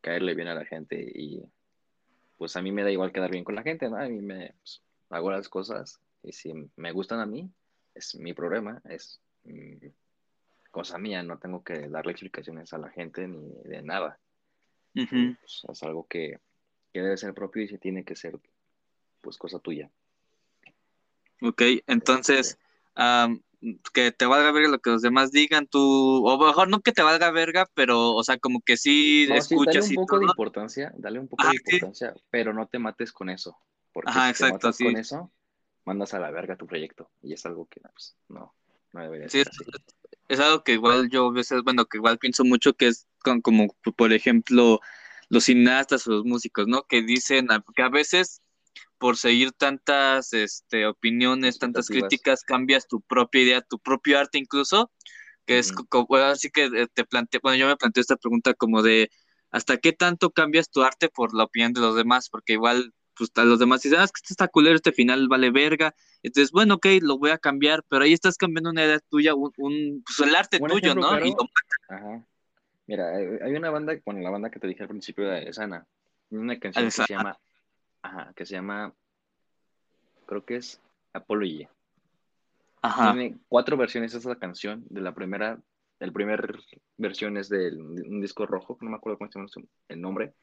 caerle bien a la gente. Y pues a mí me da igual quedar bien con la gente, ¿no? A mí me pues, hago las cosas y si me gustan a mí, es mi problema, es mm, cosa mía, no tengo que darle explicaciones a la gente ni de nada. Pues, es algo que, que debe ser propio y se tiene que ser pues cosa tuya. Ok, entonces, am, que te valga verga lo que los demás digan, tú, o mejor no que te valga verga, pero, o sea, como que sí No, sí, dale escuchas un y poco de importancia, dale un poco de sí. importancia, pero no te mates con eso. Porque Ajá, si te exacto, matas sí. con eso, mandas a la verga tu proyecto. Y es algo que pues, no, no debería ser es, algo que igual yo a veces, bueno, que igual pienso mucho que es con- como, por ejemplo, los cineastas o los músicos, ¿no? Que dicen a- que a veces por seguir tantas este, opiniones, tantas críticas, cambias tu propia idea, tu propio arte incluso, que es Ujú. co- co- así que eh, te planteé, bueno, yo me planteé esta pregunta como de ¿hasta qué tanto cambias tu arte por la opinión de los demás? Porque igual, pues a los demás dicen, ah, es que este está culero, este final vale verga. Entonces, bueno, ok, lo voy a cambiar, pero ahí estás cambiando una idea tuya, un, un- pues el arte tuyo, ¿no? claro, Y lo- Ajá. Mira, hay hay una banda, bueno, la banda que te dije al principio de Sana, una canción que se llama, ajá, que se llama, creo que es Apology. Ajá, Tiene cuatro versiones esa canción. De la primera, el primer versión es de un disco rojo, no me acuerdo cómo se llama el nombre,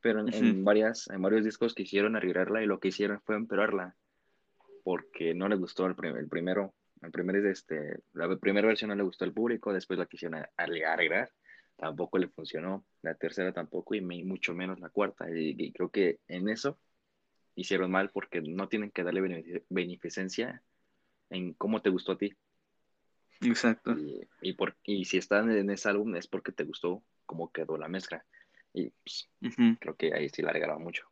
pero en, en Ujú. varias, en varios discos quisieron arreglarla y lo que hicieron fue empeorarla porque no le gustó el, prim- el primero. El primer es este, la primera versión no le gustó al público, después la quisieron arreglar, tampoco le funcionó, la tercera tampoco y mucho menos la cuarta. Y, y creo que en eso hicieron mal porque no tienen que darle benefic- beneficencia en cómo te gustó a ti. exacto. Y, y, por, y si están en ese álbum es porque te gustó cómo quedó la mezcla. Y pues, creo que ahí sí la regalaron mucho.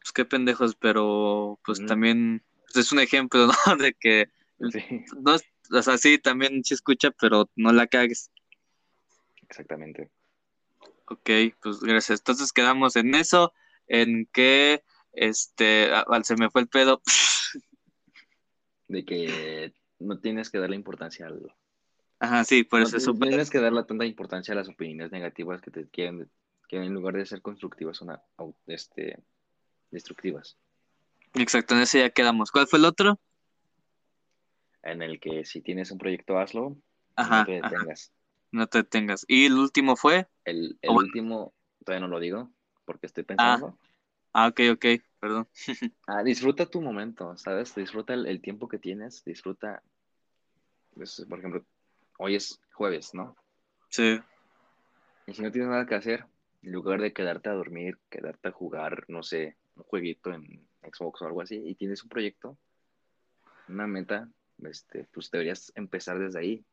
Pues qué pendejos, pero pues también pues, es un ejemplo, ¿no? De que Sí, no o sea, sí, también se escucha, pero no la cagues. Exactamente. Ok, pues gracias. Entonces quedamos en eso, en que, este, se me fue el pedo. De que no tienes que darle importancia al... Ajá, sí, por no eso es súper. tienes que darle tanta importancia a las opiniones negativas que te quieren, que en lugar de ser constructivas son este, destructivas. Exacto, en ese ya quedamos. ¿Cuál fue el otro? En el que si tienes un proyecto, hazlo, Ajá, no te ajá. No te detengas. Y el último fue. El, el Ah, bueno. último, todavía no lo digo, porque estoy Ah, pensando. ah, ok, ok, perdón. Ah, disfruta tu momento, ¿sabes? Disfruta el, el tiempo que tienes, disfruta, pues, por ejemplo, hoy es jueves, ¿no? Sí, Y si no tienes nada que hacer, en lugar de quedarte a dormir, quedarte a jugar, no sé, un jueguito en Xbox o algo así, y tienes un proyecto, una meta, este, pues deberías empezar desde ahí.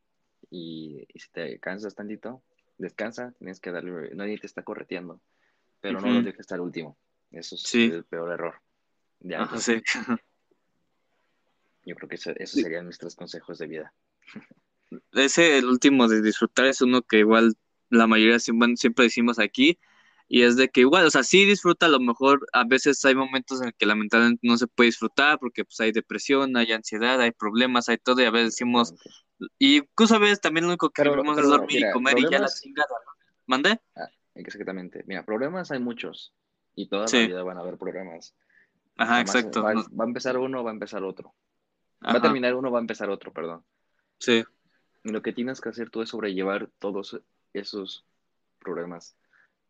Y, y si te cansas tantito, descansa, tienes que darle, nadie te está correteando, pero no lo dejes al último. Eso es Sí. el peor error. ajá, sí. Yo creo que eso, esos serían mis tres consejos de vida. Ese, el último de disfrutar, es uno que igual la mayoría siempre decimos aquí, y es de que igual, o sea, sí disfruta, a lo mejor a veces hay momentos en que lamentablemente no se puede disfrutar porque pues hay depresión, hay ansiedad, hay problemas, hay todo, y a veces decimos, y incluso a veces también lo único que queremos es dormir y comer y ya la chingada, ¿no? ¿Mande? Ah, exactamente. Mira, problemas hay muchos. Y toda Sí. la vida van a haber problemas. Ajá, exacto. Va, a empezar uno, va a empezar otro. Va a terminar uno, va a empezar otro, perdón. sí, Y lo que tienes que hacer tú es sobrellevar todos esos problemas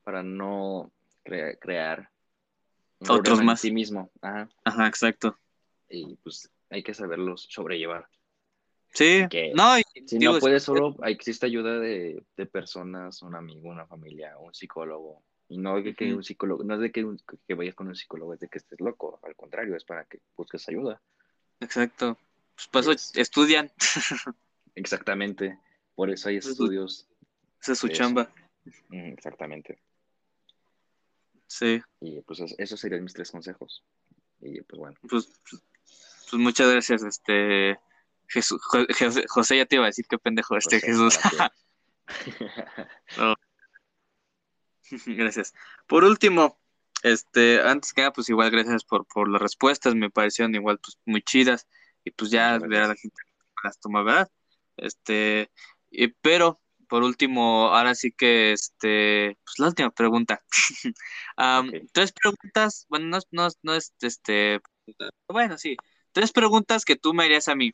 para no crea- crear un Otros problema en más. sí mismo. Ajá. ajá, exacto. Y pues hay que saberlos sobrellevar. Sí, Que no, y Si digo, no puedes solo, existe ayuda de, de personas, un amigo, una familia, un psicólogo, Y no de que un psicólogo, no es de que, un- que vayas con un psicólogo, es de que estés loco. Al contrario, es para que busques ayuda. Exacto. Pues por eso estudian. Exactamente. Por eso hay Eso- estudios. Esa es su chamba. Mm, Exactamente. Sí. Y pues es- esos serían mis tres consejos. Y pues bueno. Pues, pues, pues muchas gracias, este Jesús, Jo- José, José, ya te iba a decir qué pendejo este José, Jesús. gracias. Por último, este, antes que nada, pues igual gracias por, por las respuestas, me parecieron igual pues muy chidas y pues ya Muchas ver a la gente las toma, ¿verdad? Este, y- pero por último, ahora sí que este, pues la última pregunta. Ok. Tres preguntas, bueno, no, es- no, no es este, bueno, sí, tres preguntas que tú me harías a mí.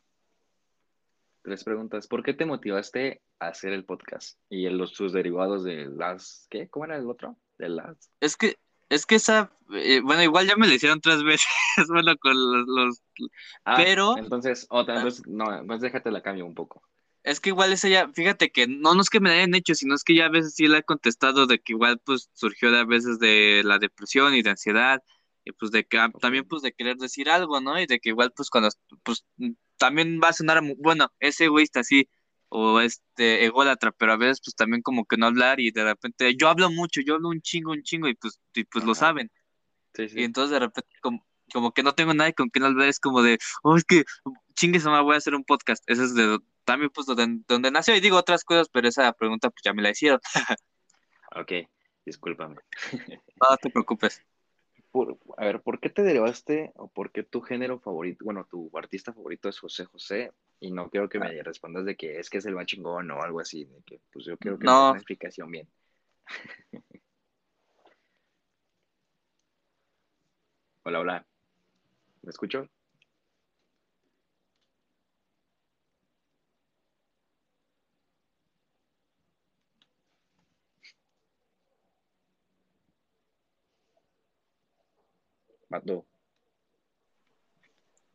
Tres preguntas. ¿Por qué te motivaste a hacer el podcast? Y los, sus derivados de las... ¿Qué? ¿Cómo era el otro? De las... Es que, es que esa, eh, bueno, igual ya me lo hicieron tres veces, bueno, con los, los- Ah, Pero- Entonces, otra, entonces, no, pues déjate la cambio un poco. Es que igual esa ya, fíjate que no, no es que me la hayan hecho, sino es que ya a veces sí la he contestado de que igual pues surgió de a veces de la depresión y de ansiedad, y pues de que ah, también pues de querer decir algo, ¿no? Y de que igual pues cuando, pues también va a sonar, bueno, es egoísta, sí, o este ególatra, pero a veces pues también como que no hablar y de repente yo hablo mucho, yo hablo un chingo, un chingo y pues, y pues lo saben. Sí, Y entonces de repente como, como que no tengo nadie con quien hablar, es como de, oh, es que chingue su madre, voy a hacer un podcast. Eso es de también pues donde, donde nació y digo otras cosas, pero esa pregunta pues ya me la hicieron. Ok, discúlpame. No te preocupes. Por- a ver, ¿por qué te derivaste o por qué tu género favorito, bueno, tu artista favorito es José José? Y no quiero que Ah. me respondas de que es que es el más chingón o algo así, de que pues yo quiero que No. me des una explicación bien. Hola, hola. ¿Me escucho? Mato.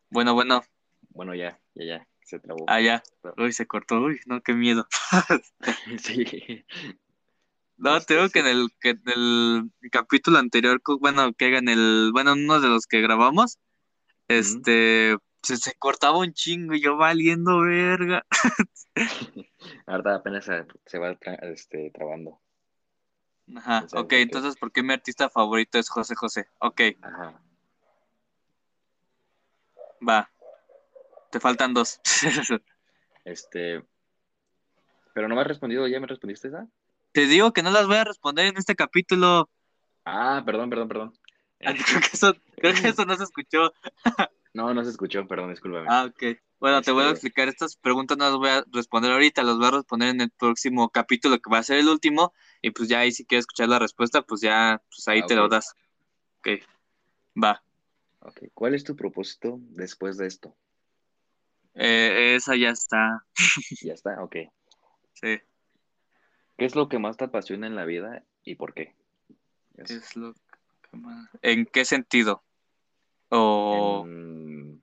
Bueno, bueno, Bueno, ya, ya, ya, se trabó. allá. Uy, se cortó, uy, no, qué miedo. Sí. No, Este, te digo que en el, que en el capítulo anterior, bueno, que en el, bueno, uno de los que grabamos, este, se, se cortaba un chingo y yo valiendo verga. Ahorita apenas se, se va tra- este, trabando. Ajá, ¿Quién sabe ok, entonces, ¿por qué mi artista favorito es José José? Ok, Ajá. Va. Te faltan dos. Este. Pero no me has respondido, ¿ya me respondiste esa? Te digo que no las voy a responder en este capítulo. Ah, perdón, perdón, perdón. Ah, Creo que eso, creo que eso no se escuchó. No, no se escuchó, perdón, discúlpame. Ah, ok. Bueno, te voy a Este- explicar. Estas preguntas no las voy a responder ahorita, las voy a responder en el próximo capítulo que va a ser el último. Y pues ya ahí si quieres escuchar la respuesta, pues ya, pues ahí Ah, te lo das. Ok. Va. ¿Cuál es tu propósito después de esto? Eh, esa ya está. Ya está, ok. Sí. ¿Qué es lo que más te apasiona en la vida y por qué? ¿Qué Eso. es lo que más- ¿En qué sentido? O En-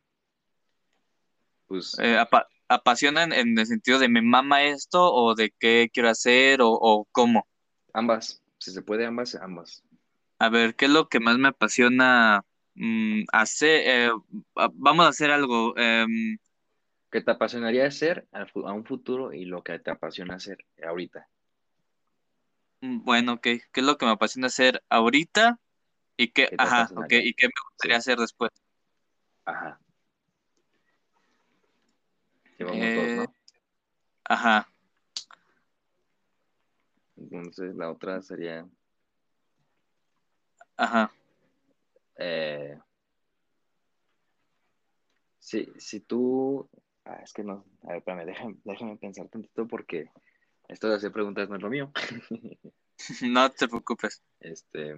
Pues, eh, apa- apasiona en, en el sentido de me mama esto o de qué quiero hacer o, o cómo. ambas. Si se puede, ambas, ambas. A ver, ¿qué es lo que más me apasiona mm, hacer? Eh, va- vamos a hacer algo. em, ¿Qué te apasionaría hacer a un futuro y lo que te apasiona hacer ahorita? mm, bueno, ok. ¿Qué es lo que me apasiona hacer ahorita? Y qué, ¿Qué te ajá, ok. apasionaría? ¿Y qué me gustaría hacer después? Ajá. Llevamos Eh, dos, ¿no? Ajá. Entonces la otra sería Ajá. Eh, si, si tú ah, es que no, a ver, espérame, déjame, déjame pensar tantito porque esto de hacer preguntas no es lo mío. No te preocupes. Este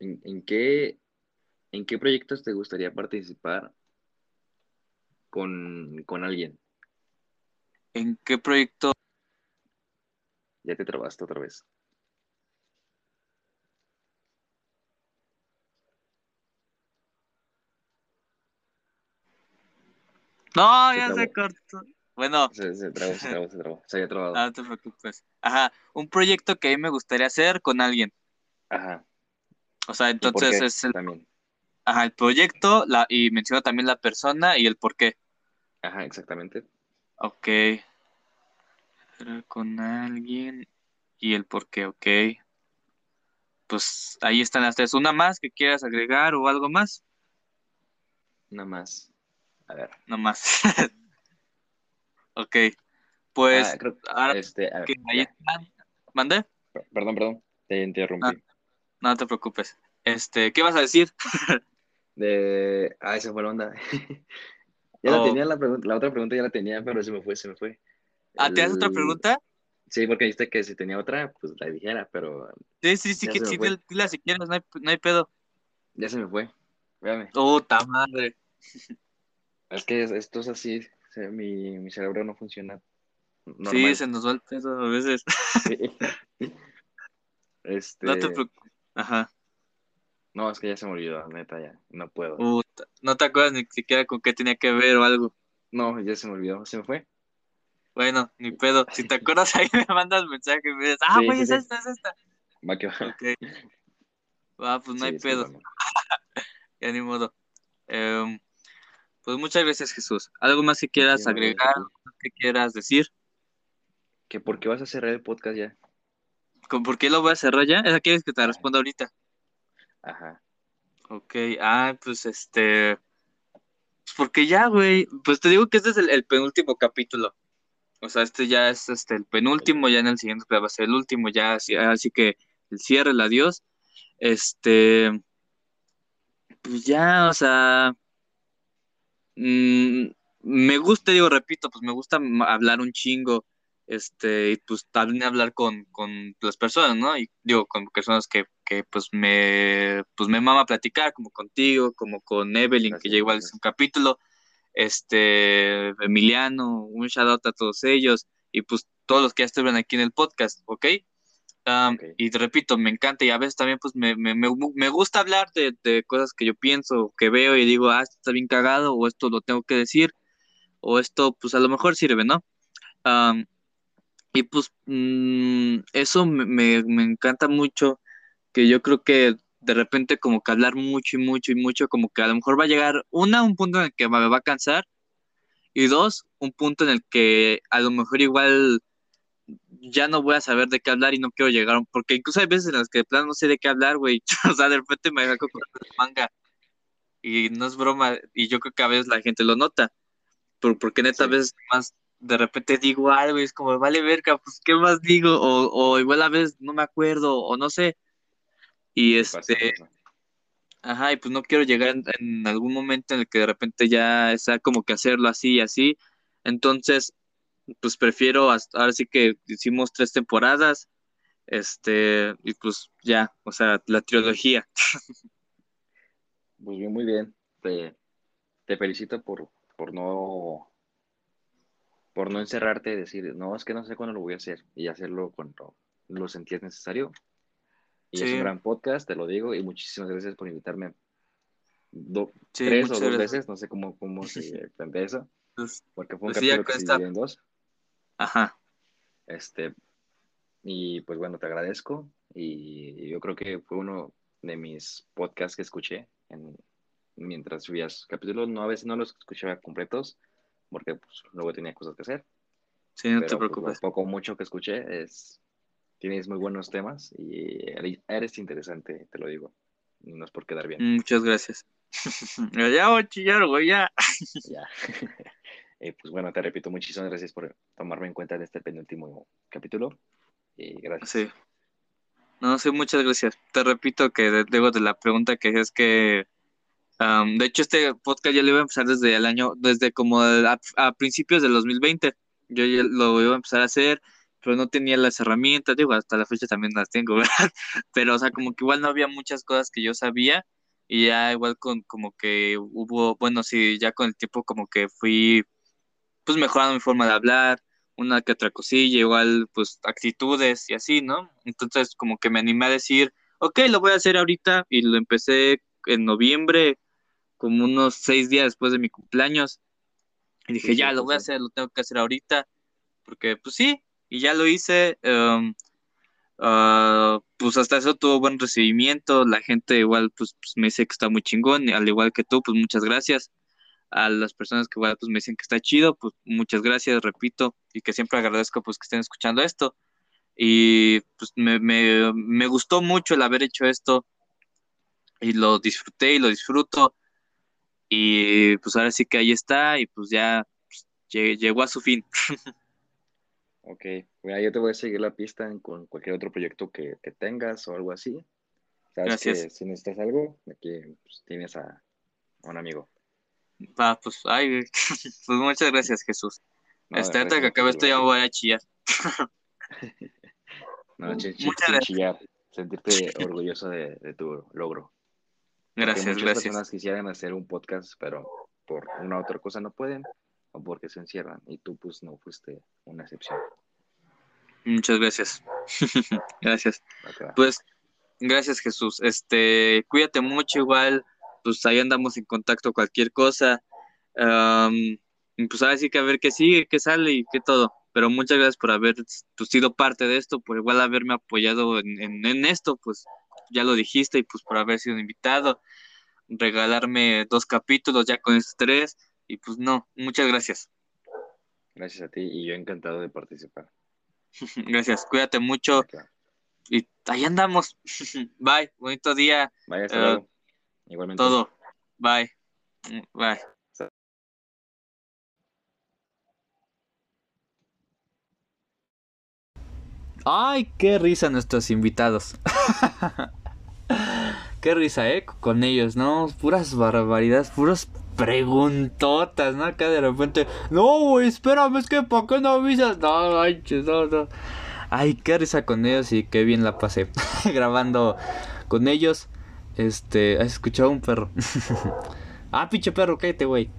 ¿en, en qué en qué proyectos te gustaría participar con, con alguien? ¿En qué proyecto? Ya te trabaste otra vez. No, Se ya se cortó. Bueno, Se, se trabó, se trabó, se trabó. Se había trabado. no te preocupes. Ajá, un proyecto que a mí me gustaría hacer con alguien. Ajá. O sea, ¿Y por entonces es el, También. ajá, el proyecto la, y menciona también la persona y el por qué. Ajá, exactamente. Ok. Con alguien y el por qué, ok. Pues ahí están las tres. ¿Una más que quieras agregar o algo más? Nada más. A ver. No más. Ok. Pues Ah, creo- ahora este, a ver, que ahí ya. están. ¿Mandé? Per- Perdón, perdón. Te interrumpí. Ah. No te preocupes. Este, ¿qué vas a decir? De. Ah, esa fue la onda. ya la Oh. tenía la pregunta, la otra pregunta ya la tenía, pero se me fue, se me fue. Ah, ¿te das otra pregunta? Sí, porque dijiste que si tenía otra, pues la dijera, pero Sí, sí, sí, que sí, dila- si quieres, no hay, no hay pedo. ya se me fue. Véame. Puta madre. Es que es- esto es así. mi, mi cerebro no funciona normal. Sí, se nos va el pedo a veces. Este. No te preocupes. Ajá. No, es que ya se me olvidó, neta, ya. No puedo. Puta. No te acuerdas ni siquiera con qué tenía que ver o algo. No, ya se me olvidó. ¿Se me fue? Bueno, ni pedo. Si te acuerdas, ahí me mandas mensaje y me dices, ah, güey, sí, es esta, es esta. Va que va. Ok. Va, pues no hay pedo. Ya ni modo. Em, pues muchas gracias, Jesús. ¿Algo más que quieras agregar? a ti. ¿Algo que quieras decir? ¿Que por qué vas a cerrar el podcast ya? ¿Con- ¿Por qué lo voy a cerrar ya? ¿Esa quieres que te responda ahorita? Ajá. Ok, ah, pues este. Pues porque ya, güey. Pues te digo que este es el, el penúltimo capítulo. O sea, este ya es este el penúltimo, ya en el siguiente va a ser el último, ya así, así que el cierre, el adiós. Este. Pues ya, o sea. mm, me gusta, digo, repito, pues me gusta hablar un chingo. Este, y pues también hablar con, con las personas, ¿no? Y digo, con personas que, que pues me, pues me mama platicar, como contigo, como con Evelyn, que ya igual es un capítulo, este, Emiliano, un shout out a todos ellos, y pues todos los que ya estuvieron aquí en el podcast, ¿ok? Um, Ok. Y te repito, me encanta y a veces también pues me, me, me, me gusta hablar de, de cosas que yo pienso, que veo y digo, ah, esto está bien cagado, o esto lo tengo que decir, o esto pues a lo mejor sirve, ¿no? Um, y pues mm, eso me, me, me encanta mucho, que yo creo que de repente como que hablar mucho y mucho y mucho, como que a lo mejor va a llegar, una, un punto en el que me va a cansar, y dos, un punto en el que a lo mejor igual ya no voy a saber de qué hablar y no quiero llegar, a porque incluso hay veces en las que de plano no sé de qué hablar, güey, o sea, de repente me saco con manga, y no es broma, y yo creo que a veces la gente lo nota, por- porque neta a Sí. veces más de repente digo algo y es como, vale verga, pues qué más digo, o, o igual a veces no me acuerdo, o no sé, y este. Ajá, y pues no quiero llegar en, en algún momento en el que de repente ya sea como que hacerlo así y así. Entonces, pues prefiero, hasta, ahora sí que hicimos tres temporadas, este, y pues ya, o sea, la trilogía. Pues bien, muy bien. Te, te felicito por, por no por no encerrarte y decir, no, es que no sé cuándo lo voy a hacer y hacerlo cuando lo sentías necesario. Y es un gran podcast, te lo digo, y muchísimas gracias por invitarme do- Sí, tres o dos gracias. veces, no sé cómo, cómo se plantea eso, Pues, porque fue un Pues capítulo que se en dos. ajá, Este, y pues bueno, te agradezco. Y yo creo que fue uno de mis podcasts que escuché en, mientras subías capítulos. No, a veces no los escuchaba completos, porque pues, luego tenía cosas que hacer. sí, no te pero pues, preocupes. lo poco mucho que escuché es, tienes muy buenos temas y eres- eres interesante, te lo digo. No es por quedar bien. Muchas gracias. Ya voy a chillar, güey, ya. Ya. Eh, pues bueno, te repito, muchísimas gracias por tomarme en cuenta en este penúltimo capítulo. Y gracias. Sí. No, sí, muchas gracias. Te repito que luego de la pregunta que es que, am, de hecho, este podcast ya lo iba a empezar desde el año, desde como a, a principios del 2020. Yo ya lo iba a empezar a hacer, pero no tenía las herramientas, digo, hasta la fecha también las tengo, ¿verdad? Pero, o sea, como que igual no había muchas cosas que yo sabía y ya igual con como que hubo, bueno, sí, ya con el tiempo como que fui, pues mejorando mi forma de hablar una que otra cosilla, igual pues actitudes y así, ¿no? Entonces como que me animé a decir, ok, lo voy a hacer ahorita y lo empecé en noviembre, como unos seis días después de mi cumpleaños. Y dije, ya, lo voy a hacer, lo tengo que hacer ahorita. Porque, pues sí, y ya lo hice. em, ah, pues hasta eso tuvo buen recibimiento. La gente igual, pues, pues, me dice que está muy chingón. Al igual que tú, pues muchas gracias. A las personas que igual, pues me dicen que está chido, pues muchas gracias, repito. Y que siempre agradezco, pues, que estén escuchando esto. Y pues me, me, me gustó mucho el haber hecho esto. Y lo disfruté y lo disfruto. Y pues ahora sí que ahí está. Y pues ya pues, lle- llegó a su fin. Ok, mira, yo te voy a seguir la pista en- con cualquier otro proyecto que, que tengas o algo así. Sabes Gracias. que si necesitas algo, aquí pues, tienes a, a un amigo. Va, pues, ay, pues muchas gracias, Jesús. No, gracias que a ti, acabe esto ya bro. voy a chillar. No, sin gracias. chillar, sentirte orgulloso de, de tu logro. Gracias, muchas gracias. personas quisieran hacer un podcast, pero por una u otra cosa no pueden o porque se encierran. Y tú, pues, no fuiste una excepción. Muchas gracias. gracias. Pues, gracias, Jesús. Este, cuídate mucho, igual, pues ahí andamos en contacto cualquier cosa. Y pues ahora sí que a ver qué sigue, qué sale y qué todo. Pero muchas gracias por haber pues, sido parte de esto, por igual haberme apoyado en, en, en esto, pues ya lo dijiste, y pues por haber sido invitado, regalarme dos capítulos ya con estos tres, y pues no, muchas gracias. Gracias a ti y yo encantado de participar. Gracias, cuídate mucho y ahí andamos. Bye, bonito día, Vaya, hasta Eh, luego. Igualmente. todo. Bye. Bye. Ay, qué risa nuestros invitados. qué risa, eh, con ellos, ¿no? Puras barbaridades, puras preguntotas, ¿no? Acá de repente, no, güey, espérame, es que ¿para qué no avisas? No, manches, no, no. Ay, qué risa con ellos y qué bien la pasé grabando con ellos. Este, ¿has escuchado un perro? ah, pinche perro, cállate, güey.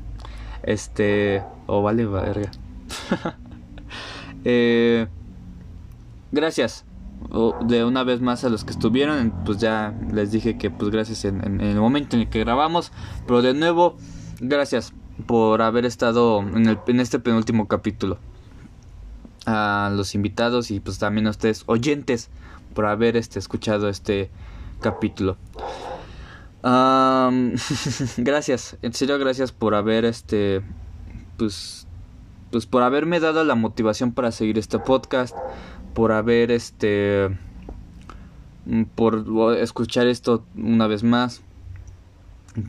este, oh, vale, verga. eh, gracias o- de una vez más a los que estuvieron. Pues ya les dije que, pues, gracias en, el momento en el que grabamos. Pero de nuevo, gracias por haber estado en, el, en este penúltimo capítulo. A los invitados y, pues, también a ustedes, oyentes, por haber este, escuchado este capítulo. Gracias, en serio gracias por haber este pues pues por haberme dado la motivación para seguir este podcast, por haber este mm, por escuchar esto una vez más.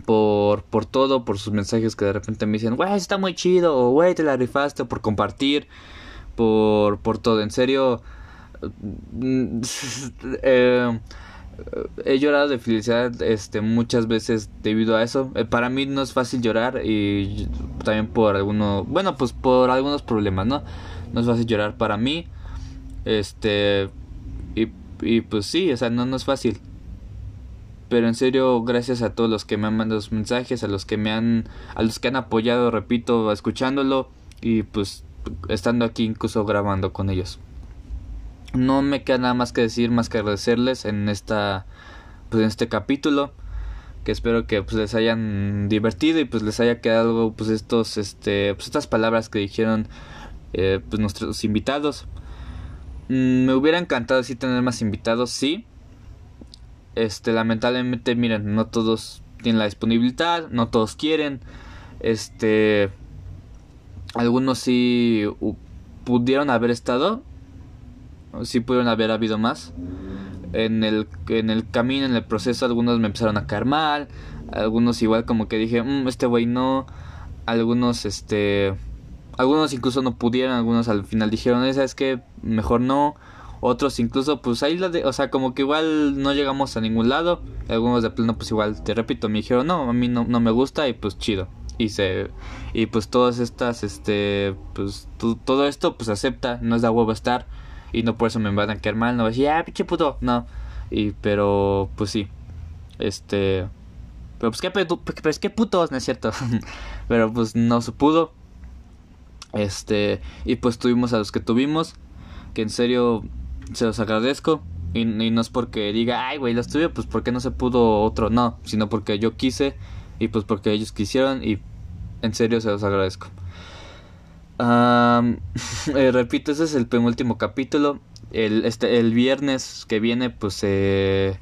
Por, por todo, por sus mensajes que de repente me dicen, güey, está muy chido, o güey, te la rifaste, por compartir, por, por todo, en serio, eh, he llorado de felicidad este muchas veces debido a eso. Eh, para mí no es fácil llorar y también por algunos bueno pues por algunos problemas no no es fácil llorar para mí este y, y pues sí o sea no no es fácil. Pero en serio gracias a todos los que me han mandado sus mensajes a los que me han a los que han apoyado repito escuchándolo y pues estando aquí incluso grabando con ellos. No me queda nada más que decir más que agradecerles en esta pues en este capítulo que espero que pues les hayan divertido y pues les haya quedado pues estos este pues estas palabras que dijeron eh, pues nuestros invitados me hubiera encantado sí tener más invitados sí este lamentablemente miren no todos tienen la disponibilidad no todos quieren este algunos sí pudieron haber estado sí pudieron haber habido más. En el, en el camino, en el proceso, algunos me empezaron a caer mal. Algunos igual como que dije, "Mm, este güey no. Algunos, este... Algunos incluso no pudieron, algunos al final dijeron, "Eh, ¿sabes qué? Mejor no. Otros incluso, pues ahí la de... O sea, como que igual no llegamos a ningún lado. Algunos de plano, pues igual, te repito, me dijeron, no, a mí no, no me gusta y pues chido. Y se... Y pues todas estas, este... Pues to- todo esto, pues acepta, no es de a huevo estar y no por eso me van a quedar mal, no voy a decir, ah, pinche puto, no. Y, pero, pues sí, este, pero pues qué, pedo- pero es que putos, no es cierto, pero pues no se pudo, este, y pues tuvimos a los que tuvimos, que en serio se los agradezco, y, no es porque diga, ay, güey, los tuve, pues porque no se pudo otro, no, sino porque yo quise, y pues porque ellos quisieron, y En serio se los agradezco. Eh, repito, ese es el penúltimo capítulo. El, este, el viernes que viene, pues se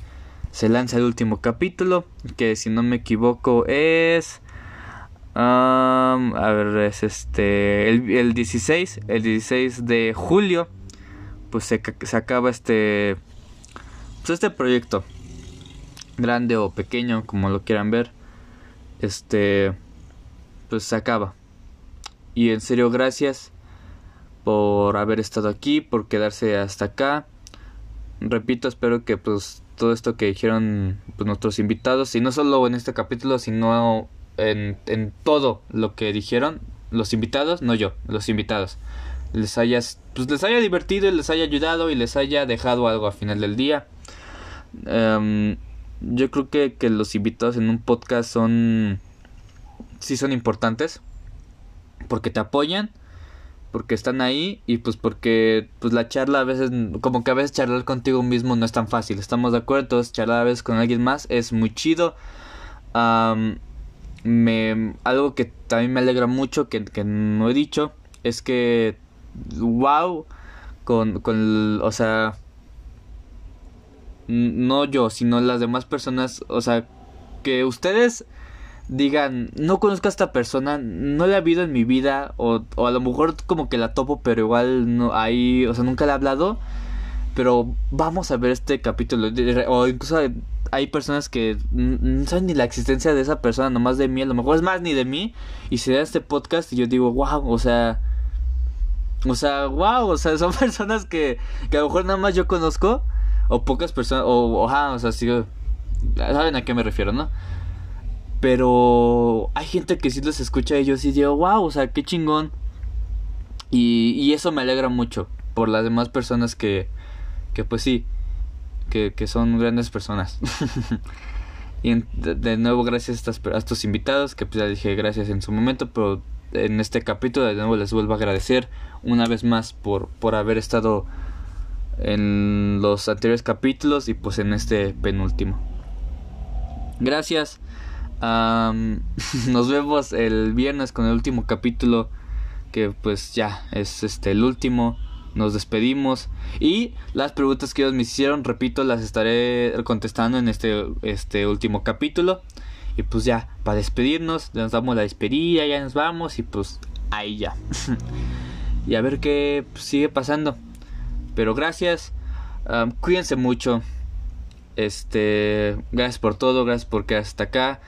se lanza el último capítulo. Que si no me equivoco es. Am, a ver, es este. El, el 16. El 16 de julio. Pues se, se acaba este. Pues este proyecto. Grande o pequeño, como lo quieran ver. Este. Pues se acaba. Y en serio, gracias por haber estado aquí, por quedarse hasta acá. Repito, espero que pues todo esto que dijeron pues, nuestros invitados, y no solo en este capítulo, sino en, todo lo que dijeron los invitados, no yo, los invitados, les haya, pues, les haya divertido y les haya ayudado y les haya dejado algo al final del día. Em, yo creo que, que los invitados en un podcast son, sí son importantes porque te apoyan, porque están ahí y pues porque pues la charla a veces, como que a veces charlar contigo mismo no es tan fácil, estamos de acuerdo, charlar a veces con alguien más es muy chido. Me, algo que también me alegra mucho, que, no he dicho, es que, wow, con, con, o sea, no yo, sino las demás personas, o sea, que ustedes digan, no conozco a esta persona, no la he habido en mi vida, o, o a lo mejor como que la topo, pero igual no ahí, o sea, nunca le he hablado, pero vamos a ver este capítulo, o incluso hay, personas que no saben ni la existencia de esa persona, nomás de mí, a lo mejor es más ni de mí, y se da este podcast y yo digo, wow, o sea... O sea, wow, o sea, son personas que, que a lo mejor nada más yo conozco, o pocas personas, o, o, ajá, o sea, sí, saben a qué me refiero, ¿no? Pero hay gente que sí los escucha y yo sí digo, wow, o sea, qué chingón. Y, y eso me alegra mucho por las demás personas que, que pues sí, que, que son grandes personas. y de, nuevo gracias a, estos invitados, que pues ya dije gracias en su momento, pero en este capítulo de nuevo les vuelvo a agradecer una vez más por, por haber estado en los anteriores capítulos y pues en este penúltimo. Gracias. Nos vemos el viernes con el último capítulo. Que pues ya es este el último. Nos despedimos. Y las preguntas que ellos me hicieron, repito, las estaré contestando en este, este último capítulo. Y pues ya, para despedirnos, nos damos la despedida, ya nos vamos y pues ahí ya. y a ver qué sigue pasando. Pero gracias. cuídense mucho. Este, gracias por todo, gracias por quedar hasta acá.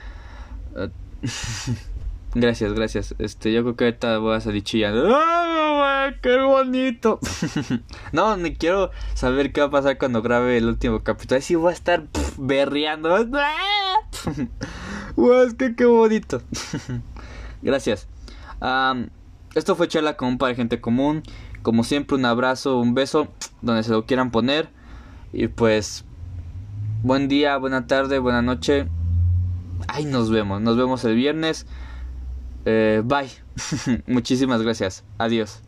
Eh, gracias, gracias. Este, yo creo que ahorita voy a salir chillando. ¡Ah, qué bonito! no, ni quiero saber qué va a pasar cuando grabe el último capítulo. Así voy a estar pf, berreando. Güey, es que qué bonito. gracias. Esto fue charla con un par de gente común. Como siempre, un abrazo, un beso, donde se lo quieran poner. Y pues, buen día, buena tarde, buena noche. Ay, nos vemos, nos vemos el viernes. Eh, bye. Muchísimas gracias. Adiós.